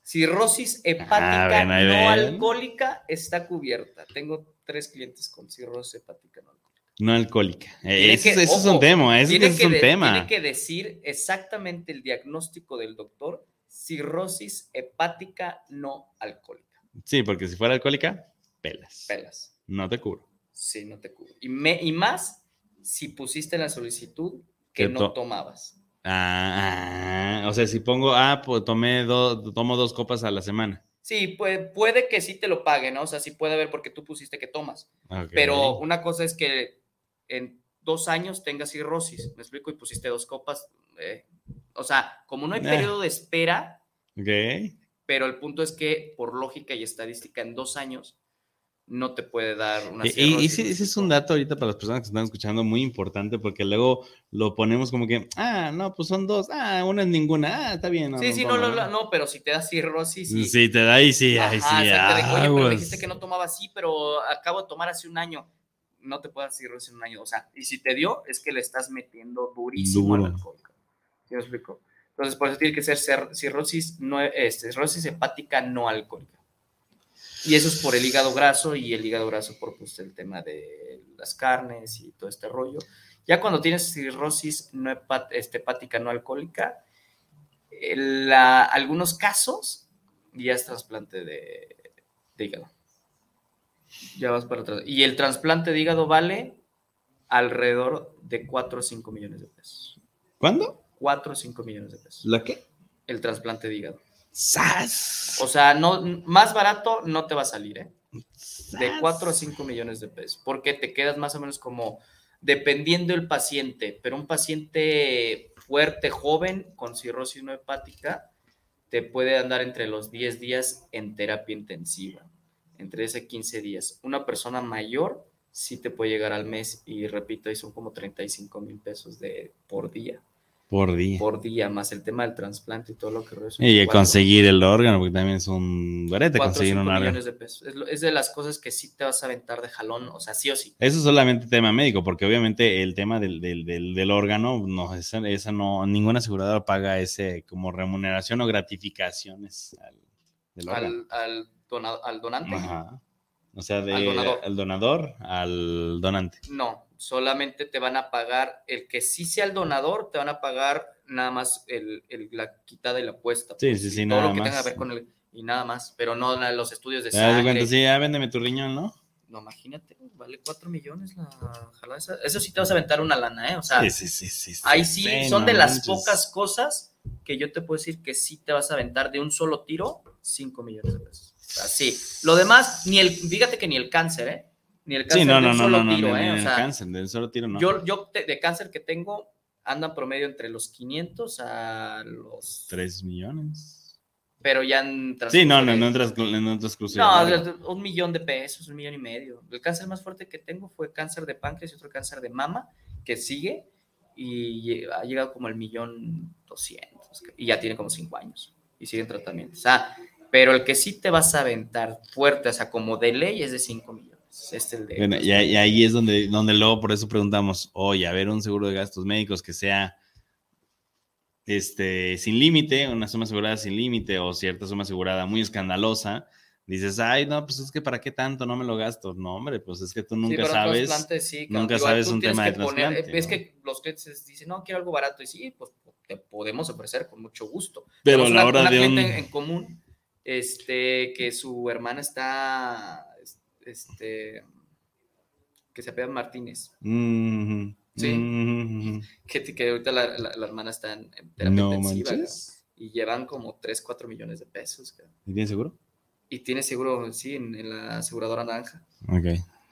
Cirrosis hepática Ah, ven, ahí no ven. alcohólica está cubierta. Tengo tres clientes con cirrosis hepática no alcohólica. No alcohólica. Eh, Eso, que- eso es un tema. Eso, tiene, es que un de- tema. tiene que decir exactamente el diagnóstico del doctor, cirrosis hepática no alcohólica. Sí, porque si fuera alcohólica, pelas. Pelas. No te cubro. Sí, no te cubre. Y, me, y más si pusiste la solicitud que Que no to- tomabas. Ah, o sea, si pongo, ah, pues tomé dos, tomo dos copas a la semana. Sí, puede, puede que sí te lo paguen, ¿no? O sea, sí puede haber porque tú pusiste que tomas. Pero una cosa es que en dos años tengas cirrosis, ¿me explico? Y pusiste dos copas. eh, o sea, como no hay Eh. periodo de espera, Ok. Pero el punto es que por lógica y estadística en dos años no te puede dar una Y, y- ese, ¿me ese es un dato ahorita para las personas que están escuchando muy importante porque luego lo ponemos como que, ah, no, pues son dos, ah, una es ninguna, ah, está bien. Sí, sí, no, toma, no, no, no, pero si te da cirrosis y... Sí, te da y sí, Ajá, sí, que, Oye, pero dijiste que no tomaba así, pero acabo de tomar hace un año. No te puede dar cirrosis en un año. O sea, y si te dio, es que le estás metiendo durísimo Duro. al alcohol. ¿Sí me explico? Entonces, por eso tiene que ser cirrosis, no, este, cirrosis hepática no alcohólica. Y eso es por el hígado graso y el hígado graso por pues, el tema de las carnes y todo este rollo. Ya cuando tienes cirrosis no este, hepática no alcohólica, la- algunos casos ya es trasplante de, de hígado. Ya vas para atrás. Y el trasplante de hígado vale alrededor de 4 o 5 millones de pesos. ¿Cuándo? 4 o 5 millones de pesos. ¿La qué? El trasplante de hígado. ¡Sas! O sea, no, más barato no te va a salir, ¿eh? De ¡Sas! 4 a 5 millones de pesos. Porque te quedas más o menos como dependiendo el paciente, pero un paciente fuerte, joven, con cirrosis no hepática, te puede andar entre los 10 días en terapia intensiva, entre ese 15 días. Una persona mayor sí te puede llegar al mes y repito, ahí son como 35 mil pesos de, por día, Por día. por día, más el tema del trasplante y todo lo que resulta. Y conseguir el órgano, porque también es un o conseguir un órgano. millones de pesos. Es, lo- es de las cosas que sí te vas a aventar de jalón, o sea, sí o sí. Eso es solamente tema médico, porque obviamente el tema del, del, del, del órgano, no, esa, esa no, ninguna aseguradora paga ese como remuneración o gratificaciones al, del órgano. Al, al, al donante. Ajá. O sea, de, Al donador. al donador al donante. No, solamente te van a pagar, el que sí sea el donador, te van a pagar nada más el, el- la quitada y la puesta. Sí, pues, sí, y sí, Todo nada lo que más. tenga que ver con el, y nada más, pero no la- los estudios de ¿Te das sangre. cuenta? Sí, ya véndeme tu riñón, ¿no? No, imagínate, vale 4 millones la jalada esa. Eso sí te vas a aventar una lana, ¿eh? O sea, Sí, sí, sí, ahí sí, Sí, son no de las pocas cosas que yo te puedo decir que sí te vas a aventar de un solo tiro 5 millones de pesos. O sea, sí. Lo demás, ni el, fíjate que ni el cáncer, ¿eh? Ni el cáncer Sí, no, de no, un no, solo no, no, tiro, ¿eh? O el sea, cáncer, del solo tiro no. yo, yo te- de cáncer que tengo andan promedio entre los 500 a los... 3 millones. Pero ya en Sí, no, no, de- no entras en cosas. No, de- de- un millón de pesos, un millón y medio. El cáncer más fuerte que tengo fue cáncer de páncreas y otro cáncer de mama que sigue y ha llegado como el millón doscientos y ya tiene como cinco años y sigue en tratamiento. O sea, pero el que sí te vas a aventar fuerte, o sea, como de ley es de 5 millones. Este es el de... Bueno, y, ahí- y ahí es donde, donde luego por eso preguntamos, oye, a ver, un seguro de gastos médicos que sea este, sin límite, una suma asegurada sin límite o cierta suma asegurada muy escandalosa, dices, ay, no, pues es que para qué tanto no me lo gasto. No, hombre, pues es que tú nunca sabes. sí, cabrón. nunca Igual sabes un tema de poner- trasplante, Es ¿no? que los clientes dicen, no, quiero algo barato. Y sí, pues te podemos ofrecer con mucho gusto. Pero a la hora una de un... en común, este, que su hermana está, este, que se apela Martínez, Mhm, Sí. mhm. que, que ahorita la, la- la hermana está en, terapia No intensiva, y llevan como 3, 4 millones de pesos. ¿Y tienes seguro? y tiene seguro, sí, en, en la aseguradora naranja. Ok.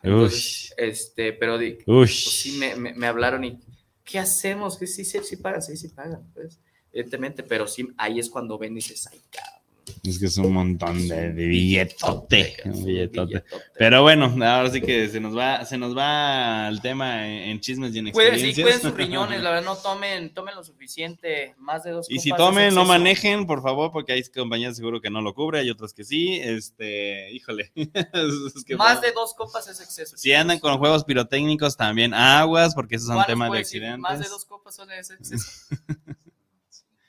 Entonces, este, pero pues sí me, me- me hablaron y, ¿qué hacemos? Que sí, sí, sí pagan, sí, sí pagan, pues, evidentemente, pero sí, ahí es cuando ven y dices, ay, cabrón. Es que es un montón de, de billetote. un un billetote. billetote. Pero bueno, ahora sí que se nos va, se nos va el tema en, en chismes y en sí, experiencias. cuiden sus riñones, la verdad, no tomen, tomen lo suficiente, más de dos Y si es tomen, no manejen, por favor, porque hay compañías seguro que no lo cubre, hay otras que sí. Este, híjole. Es que Más de dos copas es exceso. Si andan con juegos pirotécnicos, también aguas, porque esos son Juan nos temas de accidentes. Más de dos copas son es exceso.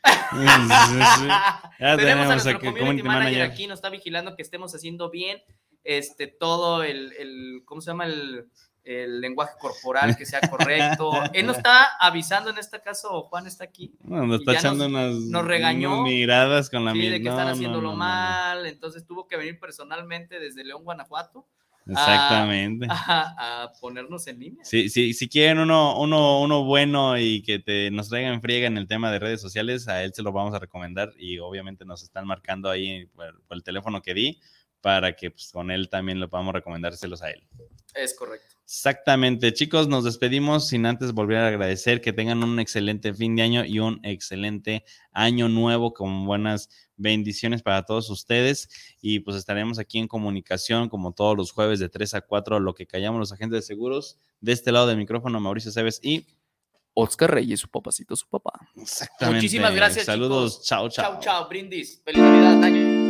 Ya tenemos, a aquí nuestro community, community manager, manager. aquí, nos está vigilando que estemos haciendo bien este todo el, el ¿cómo se llama? El, el lenguaje corporal que sea correcto. Él nos está avisando en este caso, Juan está aquí, Bueno, nos está echando nos- unas, nos regañó. miradas con la sí, de que no, están haciéndolo no, no. mal, entonces tuvo que venir personalmente desde León, Guanajuato, Exactamente. a, a ponernos en línea. Sí, sí, si quieren uno, uno, uno bueno y que te, nos traigan friega en el tema de redes sociales, a él se lo vamos a recomendar y obviamente nos están marcando ahí por, por el teléfono que di para que pues, con él también lo podamos recomendárselos a él. Es correcto. Exactamente, chicos, nos despedimos sin antes volver a agradecer que tengan un excelente fin de año y un excelente año nuevo con buenas bendiciones para todos ustedes y pues estaremos aquí en comunicación como todos los jueves de 3 a 4, lo que callamos los agentes de seguros. De este lado del micrófono, Mauricio Cebes y Oscar Reyes, su papacito, su papá. exactamente. Muchísimas gracias, Saludos, chicos. chao, chao. Chao, chao, brindis. Feliz Navidad, año.